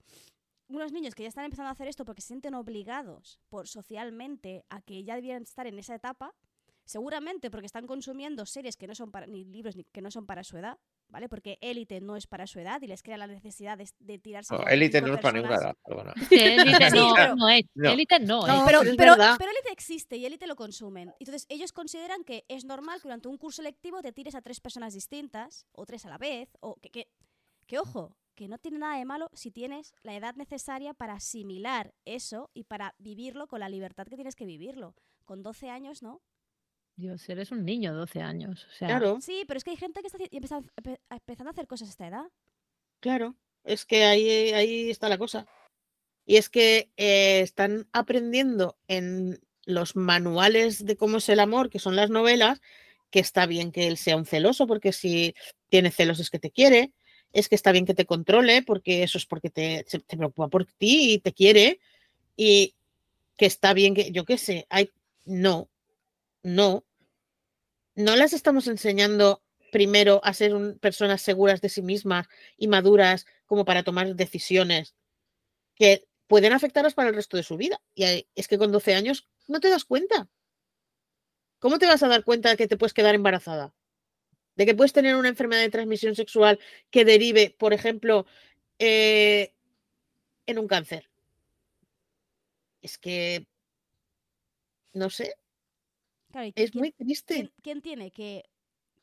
unos niños que ya están empezando a hacer esto porque se sienten obligados por socialmente a que ya debieran estar en esa etapa, seguramente porque están consumiendo series que no son para, ni libros ni- que no son para su edad, ¿vale? Porque Élite no es para su edad y les crea la necesidad de, de tirarse. con Élite no es para ninguna edad, perdona. Élite Sí, no, pero- no es. No. Élite no No, es. Pero, pero es pero, verdad. pero Élite existe y Élite lo consumen. Entonces, ellos consideran que es normal que durante un curso lectivo te tires a tres personas distintas, o tres a la vez, o que, que, que, ojo, que no tiene nada de malo si tienes la edad necesaria para asimilar eso y para vivirlo con la libertad que tienes que vivirlo. Con 12 años, ¿no? Dios, eres un niño de 12 años. O sea, Claro, Sí, pero es que hay gente que está empezando, empe- empezando a hacer cosas a esta edad. claro. Es que ahí, ahí está la cosa. Y es que eh, están aprendiendo en los manuales de cómo es el amor, que son las novelas, que está bien que él sea un celoso, porque si tiene celos es que te quiere, es que está bien que te controle, porque eso es porque te, se- te preocupa por ti y te quiere, y que está bien que, yo qué sé, hay, no, no, no las estamos enseñando primero a ser personas seguras de sí mismas y maduras como para tomar decisiones que pueden afectarlas para el resto de su vida. Y es que con 12 años no te das cuenta. ¿Cómo te vas a dar cuenta de que te puedes quedar embarazada? De que puedes tener una enfermedad de transmisión sexual que derive, por ejemplo, eh, en un cáncer. Es que, no sé, Claro, ¿y es quién- muy triste. ¿quién, quién tiene que,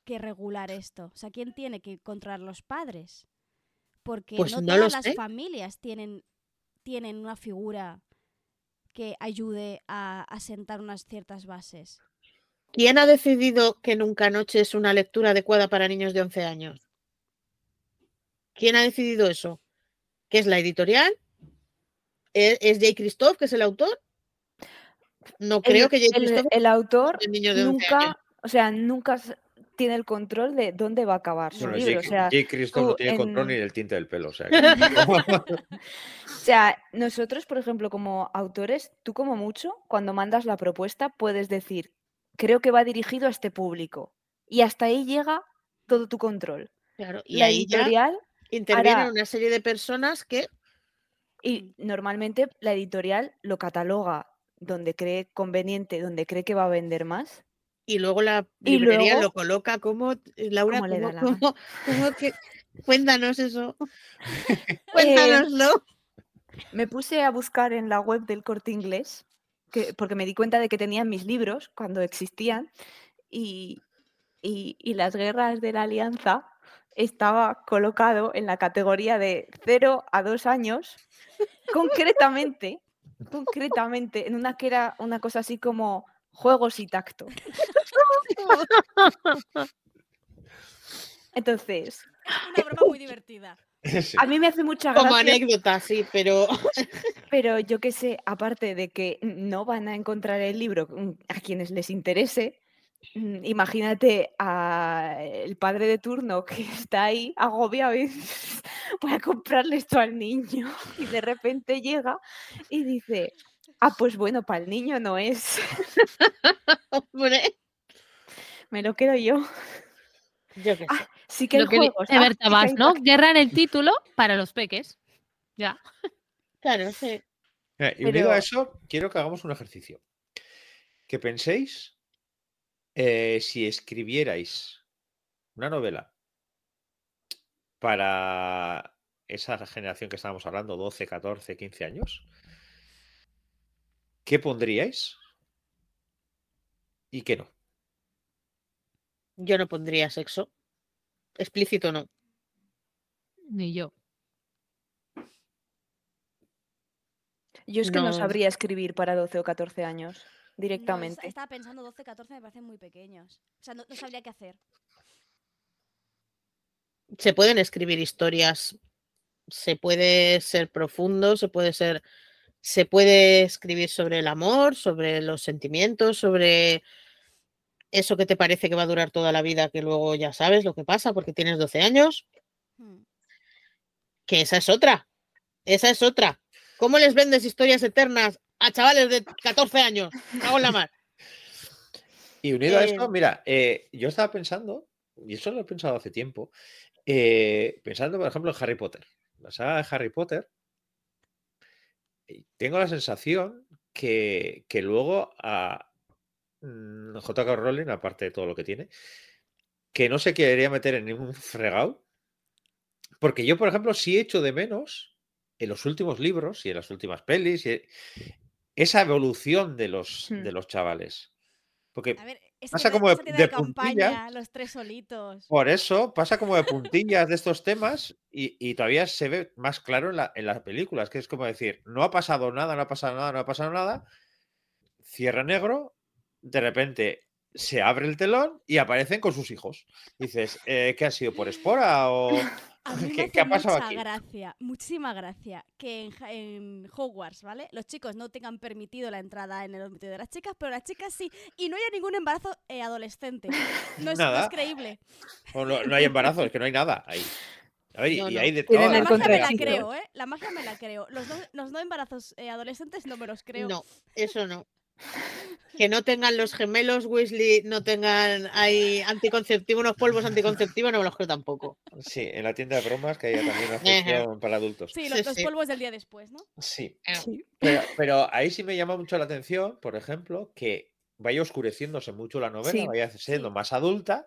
que regular esto? O sea, ¿quién tiene que controlar los padres? Porque Pues no todas las sé. familias tienen, tienen una figura que ayude a, a sentar unas ciertas bases. ¿Quién ha decidido que Nunca Noche es una lectura adecuada para niños de 11 años? ¿Quién ha decidido eso? ¿Qué es la editorial? ¿E- ¿Es J. Christoph, que es el autor? No creo el, que el- autor de niños de 11 años. nunca, o sea, nunca tiene el control de dónde va a acabar su Bueno, libro. Jake, O sea, Jake Christoph no tiene control en- ni del tinte del pelo. O sea, que- O sea, nosotros, por ejemplo, como autores, tú como mucho, cuando mandas la propuesta, puedes decir, creo que va dirigido a este público. Y hasta ahí llega todo tu control. Claro, y la ahí ya editorial, intervienen hará- una serie de personas que y normalmente la editorial lo cataloga donde cree conveniente, donde cree que va a vender más. y luego la Y librería luego- lo coloca como eh, Laura, Como le ¿cómo- da la gana. cómo- cómo que- cuéntanos eso. Eh, Cuéntanoslo. me puse a buscar en la web del corte inglés, que, porque me di cuenta de que tenían mis libros cuando existían, y, y- y las guerras de la alianza estaba colocado en la categoría de 0 a 2 años, concretamente, concretamente, en una que era una cosa así como juegos y tacto. Entonces, Una broma muy divertida. Sí. a mí me hace mucha Como gracia. anécdota, sí, pero Pero yo qué sé, aparte de que no van a encontrar el libro mm, a quienes les interese, imagínate al padre de turno que está ahí agobiado y voy a comprarle esto al niño y de repente llega y dice, ah, pues bueno, para el niño no es, hombre, me lo quedo yo. yo qué sé. Ah, sí que lo que juego, dice ah, sí que ¿no? tac- Guerra en el título para los peques. Ya. Claro, sí. Y unido a Pero- eso, quiero que hagamos un ejercicio. Que penséis eh, si escribierais una novela para esa generación que estábamos hablando, 12, 14, 15 años, ¿qué pondríais? Y qué no. Yo no pondría sexo. Explícito no. Ni yo. Yo es que no, No. sabría escribir para 12 o 14 años No, directamente. estaba pensando 12, 14 me parecen muy pequeños. O sea, no, no sabría qué hacer. Se pueden escribir historias. Se puede ser profundo, se puede ser. Se puede escribir sobre el amor, sobre los sentimientos, sobre eso que te parece que va a durar toda la vida, que luego ya sabes lo que pasa porque tienes 12 años. Hmm. Que esa es otra. Esa es otra. ¿Cómo les vendes historias eternas a chavales de 14 años? En la mar. Y unido a Eh, esto, mira, eh, yo estaba pensando, y eso lo he pensado hace tiempo, eh, pensando, por ejemplo, en Harry Potter. La saga de Harry Potter, tengo la sensación que, que luego a mm, J.K. Rowling, aparte de todo lo que tiene, que no se quería meter en ningún fregado, porque yo, por ejemplo, sí echo de menos en los últimos libros y en las últimas pelis y esa evolución de los, Hmm. de los chavales. Porque A ver, esa Pasa como de- de campaña, puntillas. los tres solitos. Por eso pasa como de puntillas de estos temas y, y todavía se ve más claro en, la- en las películas, que es como decir, no ha pasado nada, no ha pasado nada, no ha pasado nada, cierre negro, de repente se abre el telón y aparecen con sus hijos. Dices, eh, ¿qué ha sido? ¿Por espora o A mí me qué, hace ha pasado mucha aquí? gracia, muchísima gracia, que en, Hogwarts, ¿vale? Los chicos no tengan permitido la entrada en el dormitorio de las chicas, pero las chicas sí. Y no haya ningún embarazo eh, adolescente. No es, no Nada. es creíble. O no, no hay embarazo, es que no hay nada ahí. A ver, y, No, y no. hay de todo. La magia me la creo, ¿eh? La magia me la creo. Los no, los no embarazos eh, adolescentes no me los creo. No, eso no. Que no tengan los gemelos Weasley, no tengan ahí anticonceptivo, unos polvos anticonceptivos, no me los creo tampoco. Sí, en la tienda de bromas que haya también una sección para adultos. Sí, los, Sí, los sí. polvos del día después, ¿no? Sí, Sí. Pero, pero ahí sí me llama mucho la atención, por ejemplo, que vaya oscureciéndose mucho la novela, Sí, vaya siendo sí. más adulta,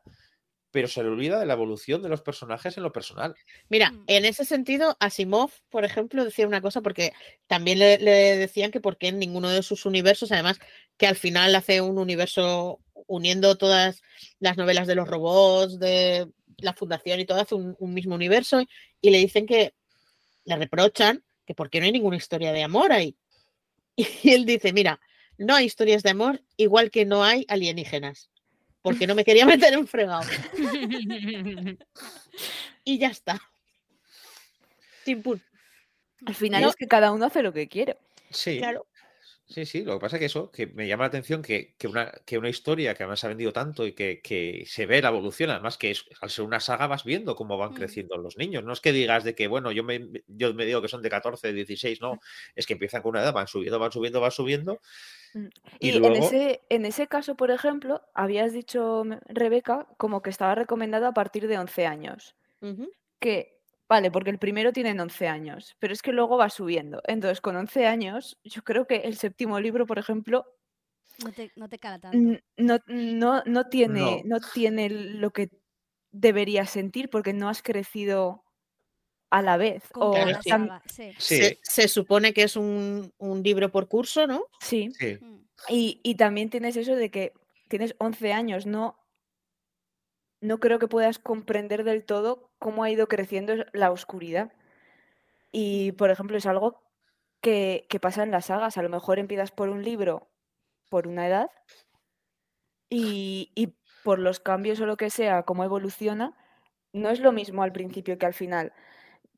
pero se le olvida de la evolución de los personajes en lo personal. Mira, Mm. en ese sentido, Asimov, por ejemplo, decía una cosa, porque también le, le decían que porque en ninguno de sus universos, además, que al final hace un universo uniendo todas las novelas de los robots, de la fundación y todo, hace un, un mismo universo, y le dicen que le reprochan que por qué no hay ninguna historia de amor ahí. Y él dice, mira, no hay historias de amor, igual que no hay alienígenas, porque no me quería meter en fregado. Y ya está. Sin pun. Al final No. es que cada uno hace lo que quiere. Sí, Claro. sí, sí. Lo que pasa es que eso, que me llama la atención que, que una, que una historia que además se ha vendido tanto y que, que se ve la evolución, además que es, al ser una saga vas viendo cómo van Mm. creciendo los niños. No es que digas de que, bueno, yo me, yo me digo que son de 14, 16, no. Es que empiezan con una edad, van subiendo, van subiendo, van subiendo. Mm. Y, Y, luego, en, ese, en ese caso, por ejemplo, habías dicho, m- Rebeca, como que estaba recomendado a partir de 11 años. Que, vale, porque el primero tiene 11 años, pero es que luego va subiendo. Entonces, con 11 años, yo creo que el séptimo libro, por ejemplo, No te, no te cala tanto. no, no, no, tiene, No. no tiene lo que deberías sentir porque no has crecido a la vez. O Claro, sí. sí. Se, se supone que es un, un libro por curso, ¿no? sí. sí. Mm. Y, y también tienes eso de que tienes 11 años, no, no creo que puedas comprender del todo cómo ha ido creciendo la oscuridad. Y, por ejemplo, es algo que, que pasa en las sagas. A lo mejor empiezas por un libro por una edad y, y por los cambios o lo que sea, cómo evoluciona, no es lo mismo al principio que al final.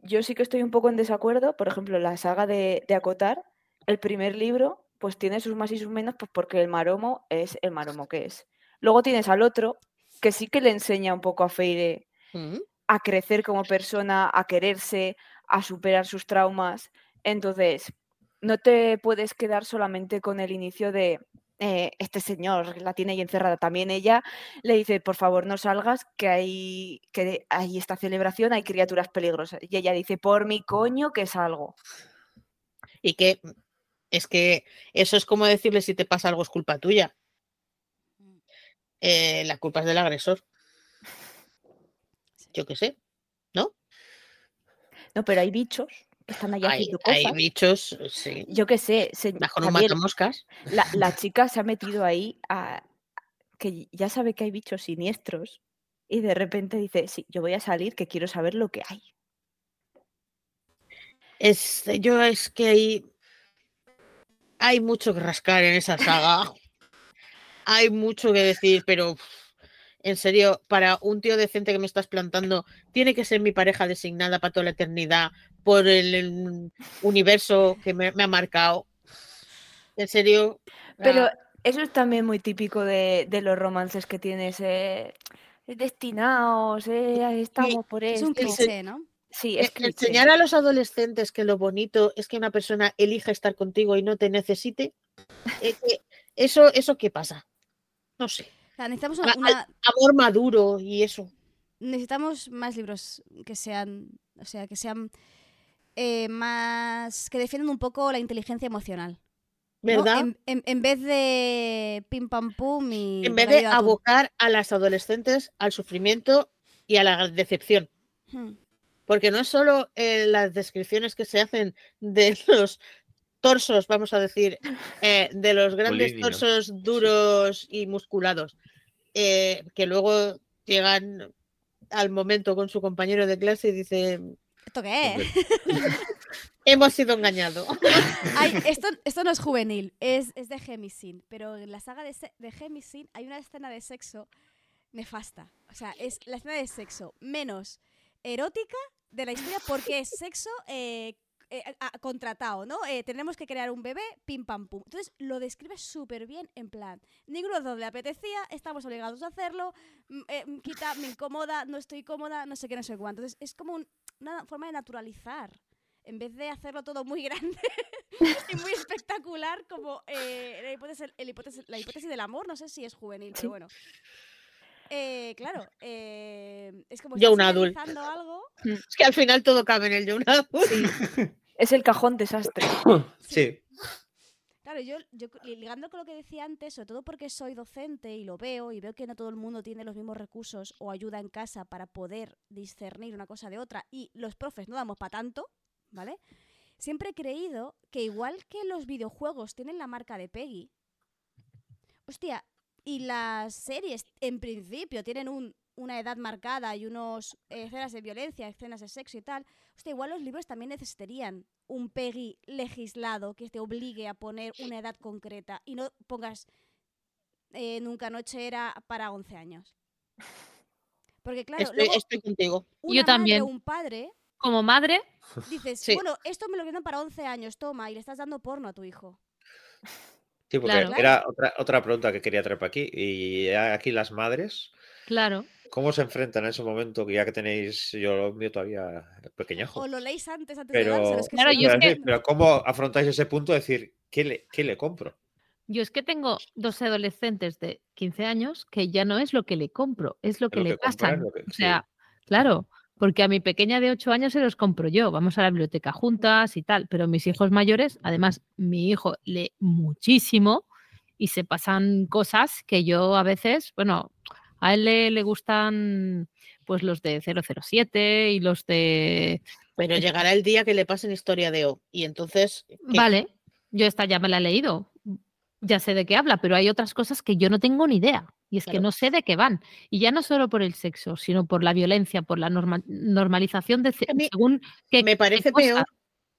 Yo sí que estoy un poco en desacuerdo. Por ejemplo, la saga de, de Acotar, el primer libro, pues tiene sus más y sus menos, pues porque el maromo es el maromo que es. Luego tienes al otro, que sí que le enseña un poco a Feire Mm. a crecer como persona, a quererse, a superar sus traumas. Entonces, no te puedes quedar solamente con el inicio de eh, este señor la tiene ahí encerrada. También ella le dice, por favor, no salgas, que hay, que hay esta celebración, hay criaturas peligrosas. Y ella dice, por mi coño que salgo. Y que mm, Es que eso es como decirle si te pasa algo es culpa tuya. Mm. Eh, la culpa es del agresor. Yo qué sé. No, pero hay bichos están ahí Hay, haciendo hay cosas. bichos, sí. Yo qué sé, se- Bajo un también matamoscas. la, la chica se ha metido ahí a que ya sabe que hay bichos siniestros y de repente dice, sí, yo voy a salir que quiero saber lo que hay. Es, yo es que hay, hay mucho que rascar en esa saga. hay mucho que decir, pero en serio, para un tío decente que me estás plantando, tiene que ser mi pareja designada para toda la eternidad por el, el universo que me, me ha marcado. En serio. Pero ah, eso es también muy típico de, de los romances que tienes eh, destinados, eh, estamos por Es esto. un cliché, ¿no? Sí, e- es cliché. enseñar a los adolescentes que lo bonito es que una persona elija estar contigo y no te necesite. eh, que eso, ¿Eso qué pasa? No sé. O sea, necesitamos A- una, amor maduro y eso. necesitamos más libros que sean, o sea, que sean eh, más, que defiendan un poco la inteligencia emocional. ¿no? ¿Verdad? En, en- en vez de pim pam pum y En vez de atún. abocar a las adolescentes al sufrimiento y a la decepción. Hmm. Porque no es solo eh, las descripciones que se hacen de los torsos, vamos a decir, eh, de los grandes torsos duros y musculados, eh, que luego llegan al momento con su compañero de clase y dicen, ¿Esto qué es? hemos sido engañados. Ay, esto, esto no es juvenil, es, es de Gemisin, pero en la saga de, de Gemisin hay una escena de sexo nefasta. O sea, es la escena de sexo menos erótica de la historia porque es sexo eh, eh, a- contratado, ¿no? Eh, tenemos que crear un bebé, pim pam pum. Entonces lo describe súper bien en plan, ninguno de le apetecía, estamos obligados a hacerlo, mm, eh, mm, quita, me incomoda, no estoy cómoda, no sé qué, no sé cuánto. Entonces es como un- una forma de naturalizar. En vez de hacerlo todo muy grande y muy espectacular, como eh, la, hipótesis, el hipótesis- la hipótesis del amor, no sé si es juvenil, pero bueno. Eh, claro, eh, es como Young estás adult. algo. Es que al final todo cabe en el Young Adult. Es el cajón desastre. Sí. Claro, yo, yo ligando con lo que decía antes, sobre todo porque soy docente y lo veo y veo que no todo el mundo tiene los mismos recursos o ayuda en casa para poder discernir una cosa de otra y los profes no damos para tanto, ¿vale? Siempre he creído que igual que los videojuegos tienen la marca de Peggy, hostia, y las series en principio tienen un- una edad marcada y unos eh, escenas de violencia, escenas de sexo y tal, hostia, igual los libros también necesitarían un PEGI legislado que te obligue a poner una edad concreta y no pongas eh, Nunca Noche era para 11 años. Porque claro, Estoy, luego estoy contigo. una madre también. o un padre Como madre, dices, Sí. bueno, esto me lo quitan para 11 años, toma, y le estás dando porno a tu hijo. Sí, porque Claro. era otra, otra pregunta que quería traer para aquí. Y aquí las madres, claro. ¿cómo se enfrentan en ese momento que ya que tenéis, yo lo mío todavía pequeñajo? O lo leéis antes, antes Pero, de que Claro, yo Quiero es que- decir, pero ¿cómo afrontáis ese punto de decir, ¿qué le, qué le compro? Yo es que tengo dos adolescentes de 15 años que ya no es lo que le compro, es lo que lo le que pasan. que- o sí. sea, claro, porque a mi pequeña de 8 años se los compro yo, vamos a la biblioteca juntas y tal, pero mis hijos mayores, además, mi hijo lee muchísimo y se pasan cosas que yo a veces, bueno, a él le, le gustan pues los de 007 y los de... Pero llegará el día que le pasen historia de O. Y entonces. ¿qué? Vale, yo esta ya me la he leído, ya sé de qué habla, pero hay otras cosas que yo no tengo ni idea. Y es que no sé de qué van. Y ya no solo por el sexo, sino por la violencia, por la norma- normalización de según qué, me qué parece cosa. peor,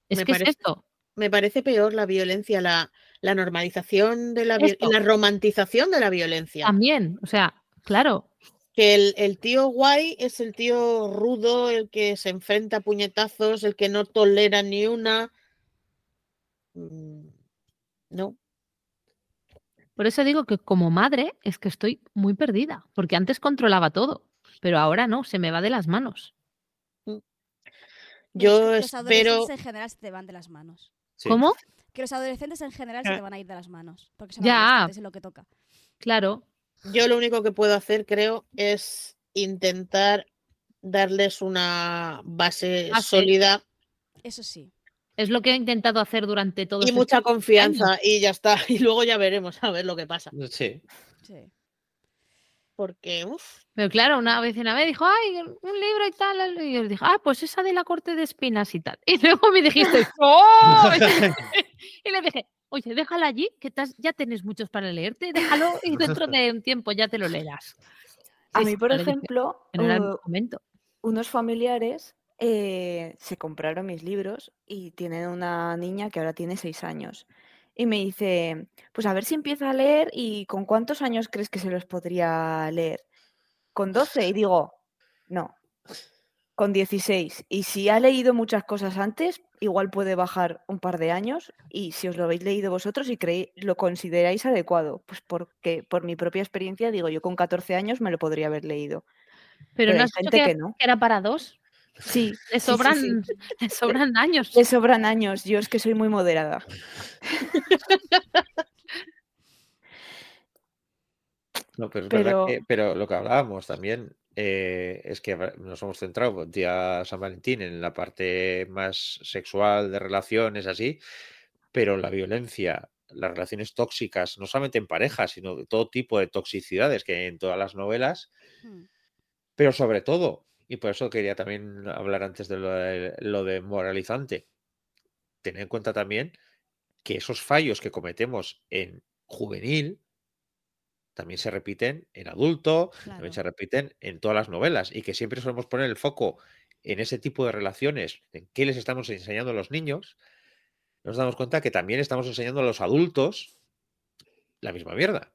Es me que parece- es esto. Me parece peor la violencia, la, la normalización de la, vi- Esto. la romantización de la violencia. También, o sea, claro, Que el, el tío guay es el tío rudo, el que se enfrenta a puñetazos, el que no tolera ni una. Mm, No. Por eso digo que como madre es que estoy muy perdida, porque antes controlaba todo, pero ahora no, se me va de las manos. Yo es que los espero. adolescentes en general se te van de las manos. Sí. ¿Cómo? Que los adolescentes en general se Ah. te van a ir de las manos. Porque son Ya. es lo que toca. Claro, Yo lo único que puedo hacer, creo, es intentar darles una base Base. sólida Eso sí. Es lo que he intentado hacer durante todo Y este mucha confianza y ya está. Y luego ya veremos a ver lo que pasa. Sí. Sí. Porque, uff, Pero claro, una vecina me dijo, ay, un libro y tal. Y yo le dije, ah, pues esa de la corte de espinas y tal. Y luego me dijiste, ¡oh! y le dije, oye, déjala allí, que has- ya tienes muchos para leerte, déjalo y dentro de un tiempo ya te lo leerás. A mí, por ejemplo, el uh, momento. unos familiares eh, se compraron mis libros y tienen una niña que ahora tiene seis años. Y me dice, pues a ver si empieza a leer y con cuántos años crees que se los podría leer. Con 12 y digo, no, con 16. Y si ha leído muchas cosas antes, igual puede bajar un par de años. Y si os lo habéis leído vosotros y creéis, lo consideráis adecuado, pues porque por mi propia experiencia digo, yo con 14 años me lo podría haber leído. Pero Pero no has dicho gente que, que no. que era para dos. Sí, Le sí, sí, sobran, sí. le sobran años. Le sobran años, yo es que soy muy moderada. No, pero es verdad Pero- que, pero lo que hablábamos también eh, es que nos hemos centrado el día San Valentín en la parte más sexual de relaciones así, pero la violencia, las relaciones tóxicas, no solamente en pareja, sino de todo tipo de toxicidades que hay en todas las novelas, Hmm. pero sobre todo, y por eso quería también hablar antes de lo de, lo de moralizante, tener en cuenta también que esos fallos que cometemos en juvenil también se repiten en adulto, también se repiten en todas las novelas y que siempre solemos poner el foco en ese tipo de relaciones, en qué les estamos enseñando a los niños, nos damos cuenta que también estamos enseñando a los adultos la misma mierda.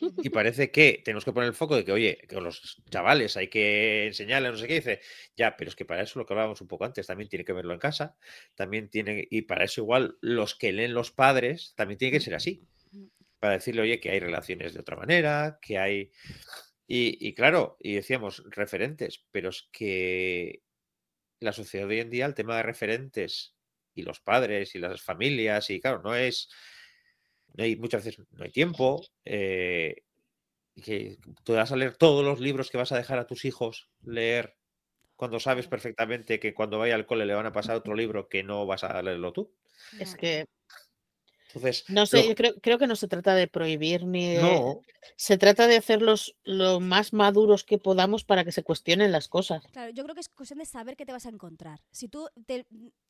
Y parece que tenemos que poner el foco de que, oye, que los chavales hay que enseñarles, no sé qué, dice, ya, pero es que para eso lo que hablábamos un poco antes, también tiene que verlo en casa, también tiene, y para eso igual los que leen los padres, también tiene que ser así, para decirle, oye, que hay relaciones de otra manera, que hay... Y, y claro, y decíamos referentes, pero es que la sociedad de hoy en día, el tema de referentes y los padres y las familias, y claro, no es no hay, muchas veces no hay tiempo. eh, y que tú vas a leer todos los libros que vas a dejar a tus hijos leer cuando sabes perfectamente que cuando vaya al cole le van a pasar otro libro que no vas a leerlo tú. es que, Entonces, no lo- sé, yo creo, creo que no se trata de prohibir ni de... no, Se trata de hacerlos lo más maduros que podamos para que se cuestionen las cosas. Claro, yo creo que es cuestión de saber qué te vas a encontrar. Si tú te-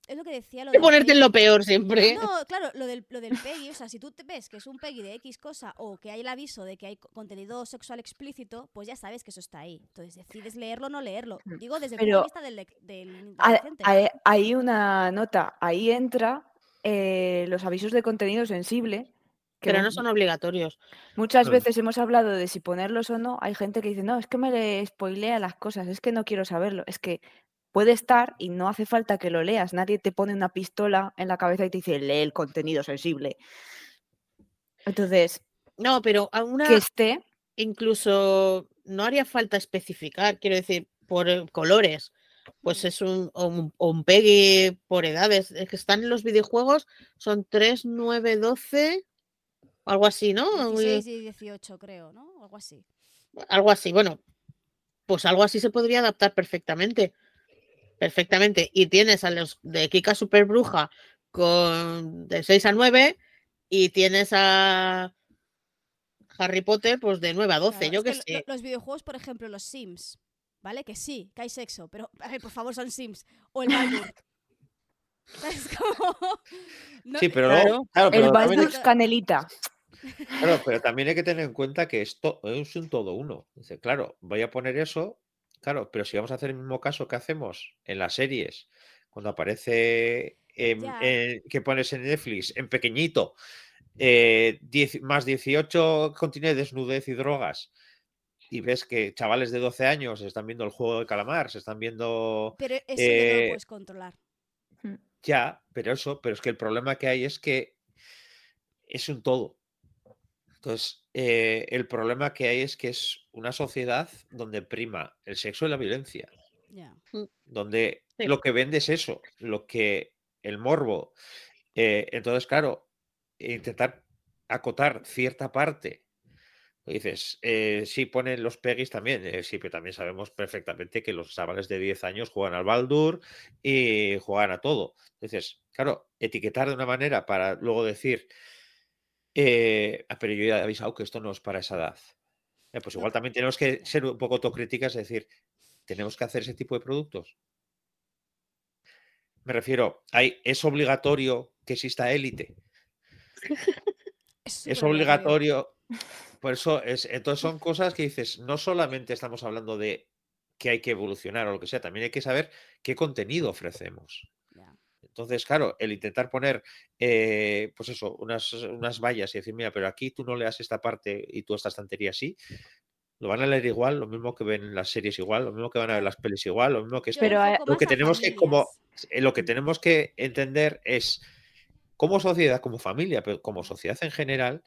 es lo que decía lo De ponerte en lo peor siempre. No, claro, lo del, lo del Peggy, o sea, si tú te ves que es un Peggy de X cosa o que hay el aviso de que hay co- contenido sexual explícito, pues ya sabes que eso está ahí. Entonces decides leerlo o no leerlo. Digo desde el punto de vista del, del Hay, adolescente. hay- hay una nota, ahí entra eh, los avisos de contenido sensible. que Pero no son obligatorios. Muchas veces hemos hablado de si ponerlos o no. Hay gente que dice, no, es que me le spoilea las cosas, es que no quiero saberlo. Es que puede estar y no hace falta que lo leas. Nadie te pone una pistola en la cabeza y te dice, lee el contenido sensible. Entonces, No, pero a una que esté, incluso no haría falta especificar, quiero decir, por eh, colores. Pues es un, un, un Peggy por edades. Es que están en los videojuegos, son 3, 9, 12, algo así, ¿no? 16 y 18, creo, ¿no? Algo así. Algo así, bueno, pues algo así se podría adaptar perfectamente. Perfectamente. Y tienes a los de Kika Super Bruja con de 6 a 9 y tienes a Harry Potter pues de 9 a 12, Claro, yo es que lo- sé. lo- Los videojuegos, por ejemplo, los Sims, ¿vale? Que sí, que hay sexo, pero a ver, por favor, son Sims. O el Baldur. ¿Sabes cómo? No, sí, pero claro. luego- claro, el pero hay- Canelita. claro, pero también hay que tener en cuenta que esto es un todo uno. Dice, claro, voy a poner eso, claro, pero si vamos a hacer el mismo caso que hacemos en las series, cuando aparece en- Ya. en- que pones en Netflix en pequeñito, eh, 10 más 18 contiene desnudez y drogas. Y ves que chavales de 12 años están viendo el juego de calamar, se están viendo pero eso no eh, lo puedes controlar. ya, pero eso, pero es que el problema que hay es que es un todo. Entonces, eh, el problema que hay es que es una sociedad donde prima el sexo y la violencia, Ya. donde Sí. lo que vende es eso, lo que el morbo. eh, entonces, claro, intentar acotar cierta parte Dices, eh, sí, ponen los Pegis también, eh, sí, pero también sabemos perfectamente que los chavales de 10 años juegan al Baldur y juegan a todo. Entonces, claro, etiquetar de una manera para luego decir, eh, "Ah, pero yo ya he avisado que esto no es para esa edad. Eh, pues igual también tenemos que ser un poco autocríticas, es decir, ¿tenemos que hacer ese tipo de productos? Me refiero, hay, ¿es obligatorio que exista élite? Es obligatorio. Por eso es, entonces son cosas que dices, no solamente estamos hablando de que hay que evolucionar o lo que sea, también hay que saber qué contenido ofrecemos. Entonces, claro, el intentar poner, eh, pues eso, unas, unas vallas y decir, mira, pero aquí tú no leas esta parte y tú esta estantería sí, lo van a leer igual, lo mismo que ven las series igual, lo mismo que van a ver las pelis igual, lo mismo que esto. Pero, Lo que tenemos que, como, eh, lo que tenemos que entender es, como sociedad, como familia, pero como sociedad en general,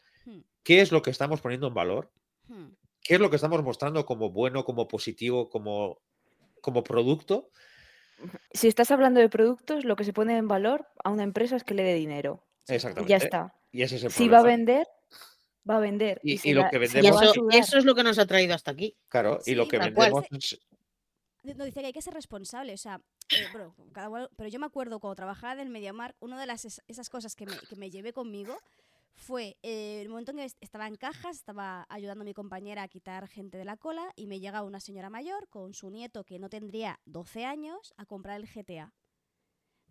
qué es lo que estamos poniendo en valor, hmm. qué es lo que estamos mostrando como bueno, como positivo, como, como producto. Si estás hablando de productos, lo que se pone en valor a una empresa es que le dé dinero. Y Exactamente. ya está. Y ese es el Si va a vender, va a vender. Y- y lo la- que Y vendemos- eso, es lo que nos ha traído hasta aquí. Claro, y lo que cual. vendemos es- No, dice que hay que ser responsable, o sea, eh, bueno, cada uno- pero yo me acuerdo cuando trabajaba en el MediaMark, una de las es- esas cosas que me, que me llevé conmigo fue eh, el momento en que est- estaba en cajas, estaba ayudando a mi compañera a quitar gente de la cola y me llega una señora mayor con su nieto que no tendría 12 años a comprar el GTA.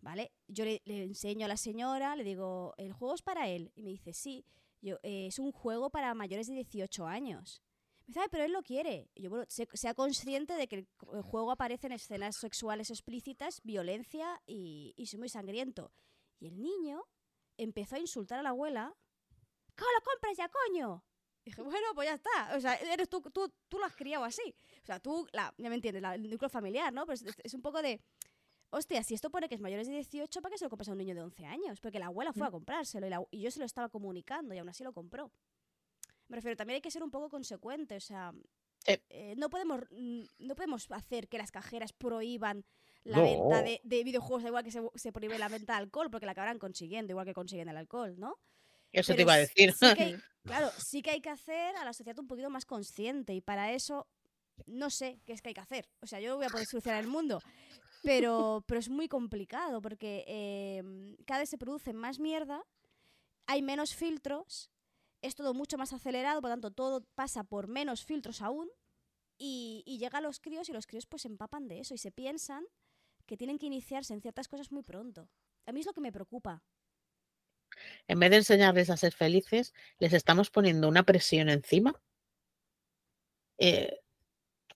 ¿Vale? Yo le, enseño a la señora, le digo, ¿el juego es para él? Y me dice, sí, yo, "Eh, es un juego para mayores de 18 años. Me dice, "Ay, pero él lo quiere. Yo, bueno, sé- sea consciente de que el, juego aparecen escenas sexuales explícitas, violencia y, y es muy sangriento. Y el niño empezó a insultar a la abuela. ¿Cómo lo compras ya, coño? Dije, bueno, pues ya está. O sea, eres tú, tú, tú lo has criado así. O sea, tú, la, ya me entiendes, la- el núcleo familiar, ¿no? Pero es, es un poco de, hostia, si esto pone que es mayores de 18, ¿para qué se lo compras a un niño de 11 años? Porque la abuela fue a comprárselo y, la- y yo se lo estaba comunicando y aún así lo compró. Me refiero, también hay que ser un poco consecuente, o sea, Sí. eh, no, podemos, mm, no podemos hacer que las cajeras prohíban la No. venta de, de videojuegos, igual que se, se prohíbe la venta de alcohol, porque la acabarán consiguiendo, igual que consiguen el alcohol, ¿no? Eso te iba a decir. sí que hay- claro, sí que hay que hacer a la sociedad un poquito más consciente y para eso no sé qué es que hay que hacer. O sea, yo no voy a poder solucionar el mundo, pero, pero es muy complicado porque eh, cada vez se produce más mierda, hay menos filtros, es todo mucho más acelerado, por lo tanto todo pasa por menos filtros aún y, y llega a los críos y los críos pues se empapan de eso y se piensan que tienen que iniciarse en ciertas cosas muy pronto. A mí es lo que me preocupa. En vez de enseñarles a ser felices, les estamos poniendo una presión encima. Eh,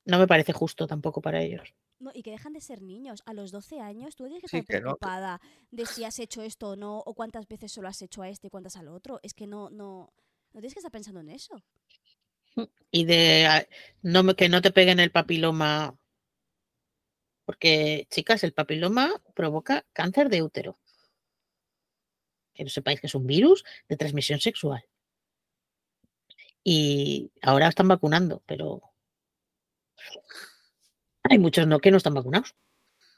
no me parece justo tampoco para ellos. No, y que dejan de ser niños. A los 12 años tú tienes que Sí, estar que no, que- preocupada de si has hecho esto o no, o cuántas veces solo has hecho a este y cuántas al otro. Es que no, no, no tienes que estar pensando en eso. Y de ah, no me- que no te peguen el papiloma. Porque, chicas, el papiloma provoca cáncer de útero. Que no sepáis que es un virus de transmisión sexual. Y ahora están vacunando, pero hay muchos no que no están vacunados.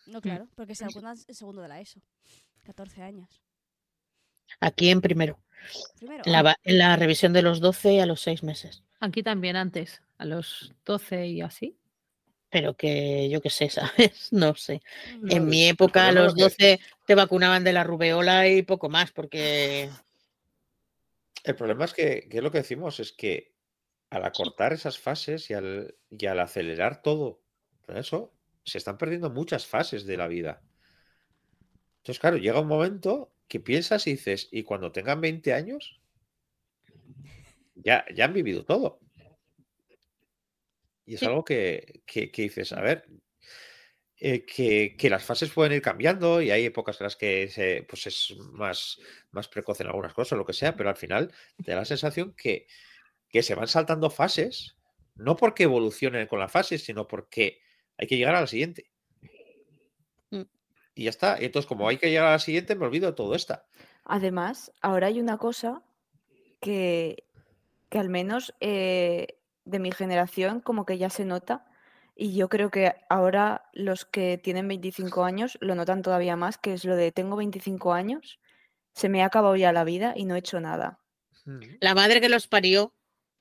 No, claro, porque se vacunan el segundo de la ESO. 14 años. Aquí en primero. Primero. En la, ah, en la revisión de los 12 a los 6 meses. Aquí también antes, a los 12 y así. Pero que yo qué sé, ¿sabes? No sé. En mi época a los es que- 12 te vacunaban de la rubeola y poco más, porque El problema es que, que es lo que decimos, es que al acortar esas fases y al, y al acelerar todo, todo eso, se están perdiendo muchas fases de la vida. Entonces, claro, llega un momento que piensas y dices, y cuando tengan 20 años, ya, ya han vivido todo. Y es Sí. algo que, que- que dices, a ver, eh, que, que las fases pueden ir cambiando y hay épocas en las que se, pues es más, más precoz en algunas cosas, lo que sea, pero al final te da la sensación que, que se van saltando fases, no porque evolucionen con la fase, sino porque hay que llegar a la siguiente. Mm. Y ya está. Entonces, como hay que llegar a la siguiente, me olvido de todo esta. Además, ahora hay una cosa que, que al menos eh, de mi generación como que ya se nota y yo creo que ahora los que tienen 25 años lo notan todavía más, que es lo de tengo 25 años, se me ha acabado ya la vida y no he hecho nada. La madre que los parió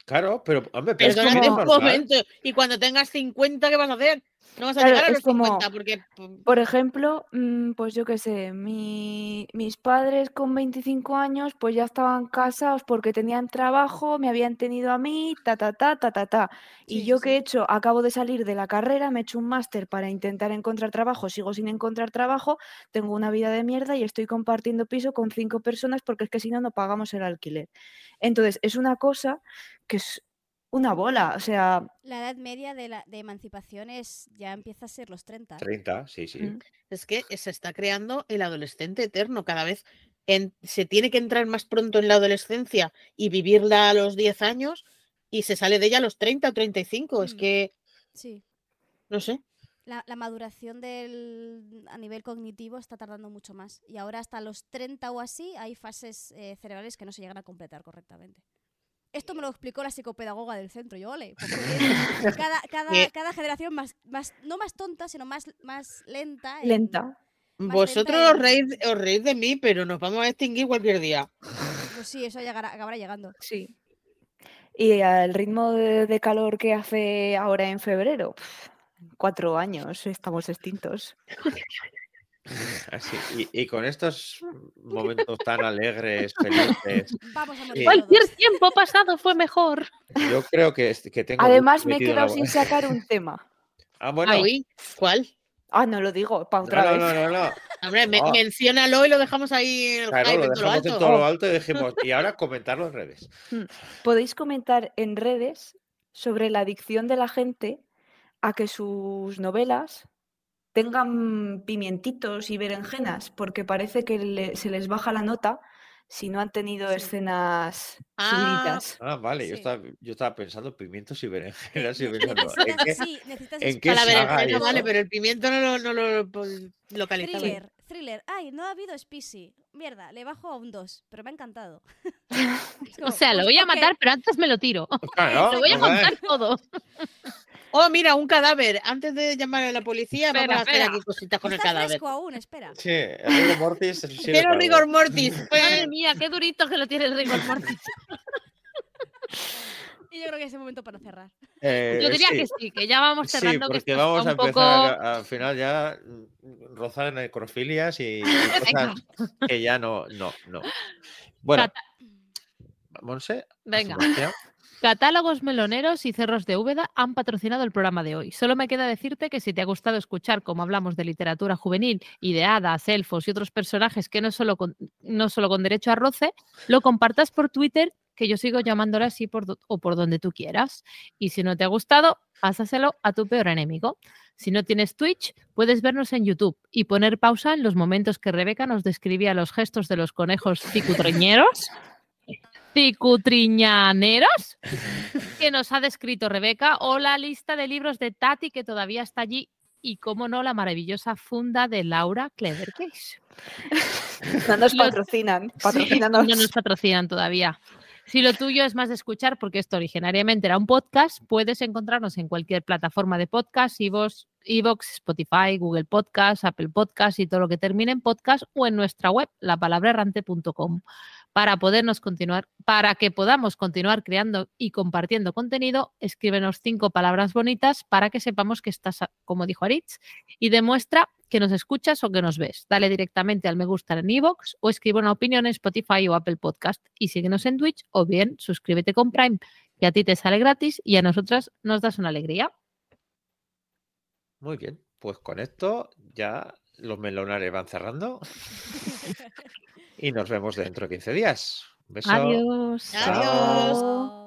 Claro, pero, hombre, pero es es un momento. Y cuando tengas 50, ¿qué vas a hacer? No vas a Claro, llegar a los como- 50 porque Por ejemplo, mm, pues yo qué sé, mi- mis padres con 25 años pues ya estaban casados porque tenían trabajo, me habían tenido a mí, ta, ta, ta, ta, ta, ta. Y yo sí, que he hecho, acabo de salir de la carrera, me he hecho un máster para intentar encontrar trabajo, sigo sin encontrar trabajo, tengo una vida de mierda y estoy compartiendo piso con cinco personas porque es que si no, no pagamos el alquiler. Entonces, es una cosa que es una bola, o sea, La edad media de, la, de emancipación es, ya empieza a ser los 30. 30, sí, sí. mm, es que se está creando el adolescente eterno. Cada vez en- se tiene que entrar más pronto en la adolescencia y vivirla a los 10 años y se sale de ella a los 30 o 35. Es Mm. que, Sí. no sé. La, la maduración del, a nivel cognitivo está tardando mucho más. Y ahora hasta los 30 o así hay fases eh, cerebrales que no se llegan a completar correctamente. Esto me lo explicó la psicopedagoga del centro. Yo, ole, pues cada, cada, generación más, más, no más tonta, sino más, más lenta. en- lenta. Más Vosotros lenta os en- reís, os reís de mí, pero nos vamos a extinguir cualquier día. Pues sí, eso llegará, acabará llegando. Sí. Y al ritmo de, de calor que hace ahora en febrero, cuatro años estamos extintos. Así, y, y con estos momentos tan alegres, felices, Vamos a morir Sí. Cualquier tiempo pasado fue mejor. yo creo que, que tengo. Además, me he quedado la sin sacar un tema. Ah, bueno. Ay. ¿cuál? Ah, no lo digo, para No, otra no, vez. no, no, no. Hombre, me- Ah. menciónalo y lo dejamos ahí en el Claro, hype lo en todo lo dejamos en alto. todo lo alto y dijimos, y ahora comentarlo en redes. Podéis comentar en redes sobre la adicción de la gente a que sus novelas tengan pimientitos y berenjenas, porque parece que le- se les baja la nota si no han tenido Sí. escenas Ah, subiditas. Ah, vale, yo, estaba, yo estaba pensando pimientos y berenjenas y pensando, ¿en qué? sí, necesitas en qué Para berenjena, hay vale, pero el pimiento no lo, no lo pues, localizaba. Thriller, thriller. Ay, no ha habido Species. Mierda, le bajo a un 2, pero me ha encantado. O sea, lo pues, voy a matar, pero antes me lo tiro. Claro, Lo voy a pues, contar todo. Oh, mira, un cadáver. Antes de llamar a la policía, Espera, vamos a hacer aquí cositas con el cadáver. fresco aún, espera. Sí, el rigor mortis para rigor mortis. Madre mía, qué durito que lo tiene el rigor mortis. Y yo creo que es el momento para cerrar. Eh, Yo diría sí, que sí, que ya vamos Sí, cerrando. que porque está vamos a un empezar poco... a- al final ya mm, rozar en necrofilias y, y cosas que ya no, no, no. Bueno, Monse, Venga. Catálogos meloneros y cerros de Úbeda han patrocinado el programa de hoy. Solo me queda decirte que si te ha gustado escuchar cómo hablamos de literatura juvenil y de hadas, elfos y otros personajes que no solo con, no solo con derecho a roce, lo compartas por Twitter, que yo sigo llamándolo así por, do- o por donde tú quieras. Y si no te ha gustado, pásaselo a tu peor enemigo. Si no tienes Twitch, puedes vernos en YouTube y poner pausa en los momentos que Rebeca nos describía los gestos de los conejos cicutreñeros. Cicutriñaneros que nos ha descrito Rebeca o la lista de libros de Tati que todavía está allí y, cómo no, la maravillosa funda de Laura Clevercase. No nos patrocinan, Sí, no nos patrocinan todavía. Si lo tuyo es más de escuchar, porque esto originariamente era un podcast, puedes encontrarnos en cualquier plataforma de podcast, Evox, Evox, Spotify, Google Podcast, Apple Podcast y todo lo que termine en podcast o en nuestra web, lapalabraerrante.com. Para podernos continuar, para que podamos continuar creando y compartiendo contenido, escríbenos cinco palabras bonitas para que sepamos que estás, como dijo Aritz, y demuestra que nos escuchas o que nos ves. Dale directamente al me gusta en iVoox o escribe una opinión en Spotify o Apple Podcast y síguenos en Twitch o bien suscríbete con Prime, que a ti te sale gratis y a nosotras nos das una alegría. muy bien, pues con esto ya los melonares van cerrando y nos vemos dentro de 15 días. Un beso. Adiós. Adiós.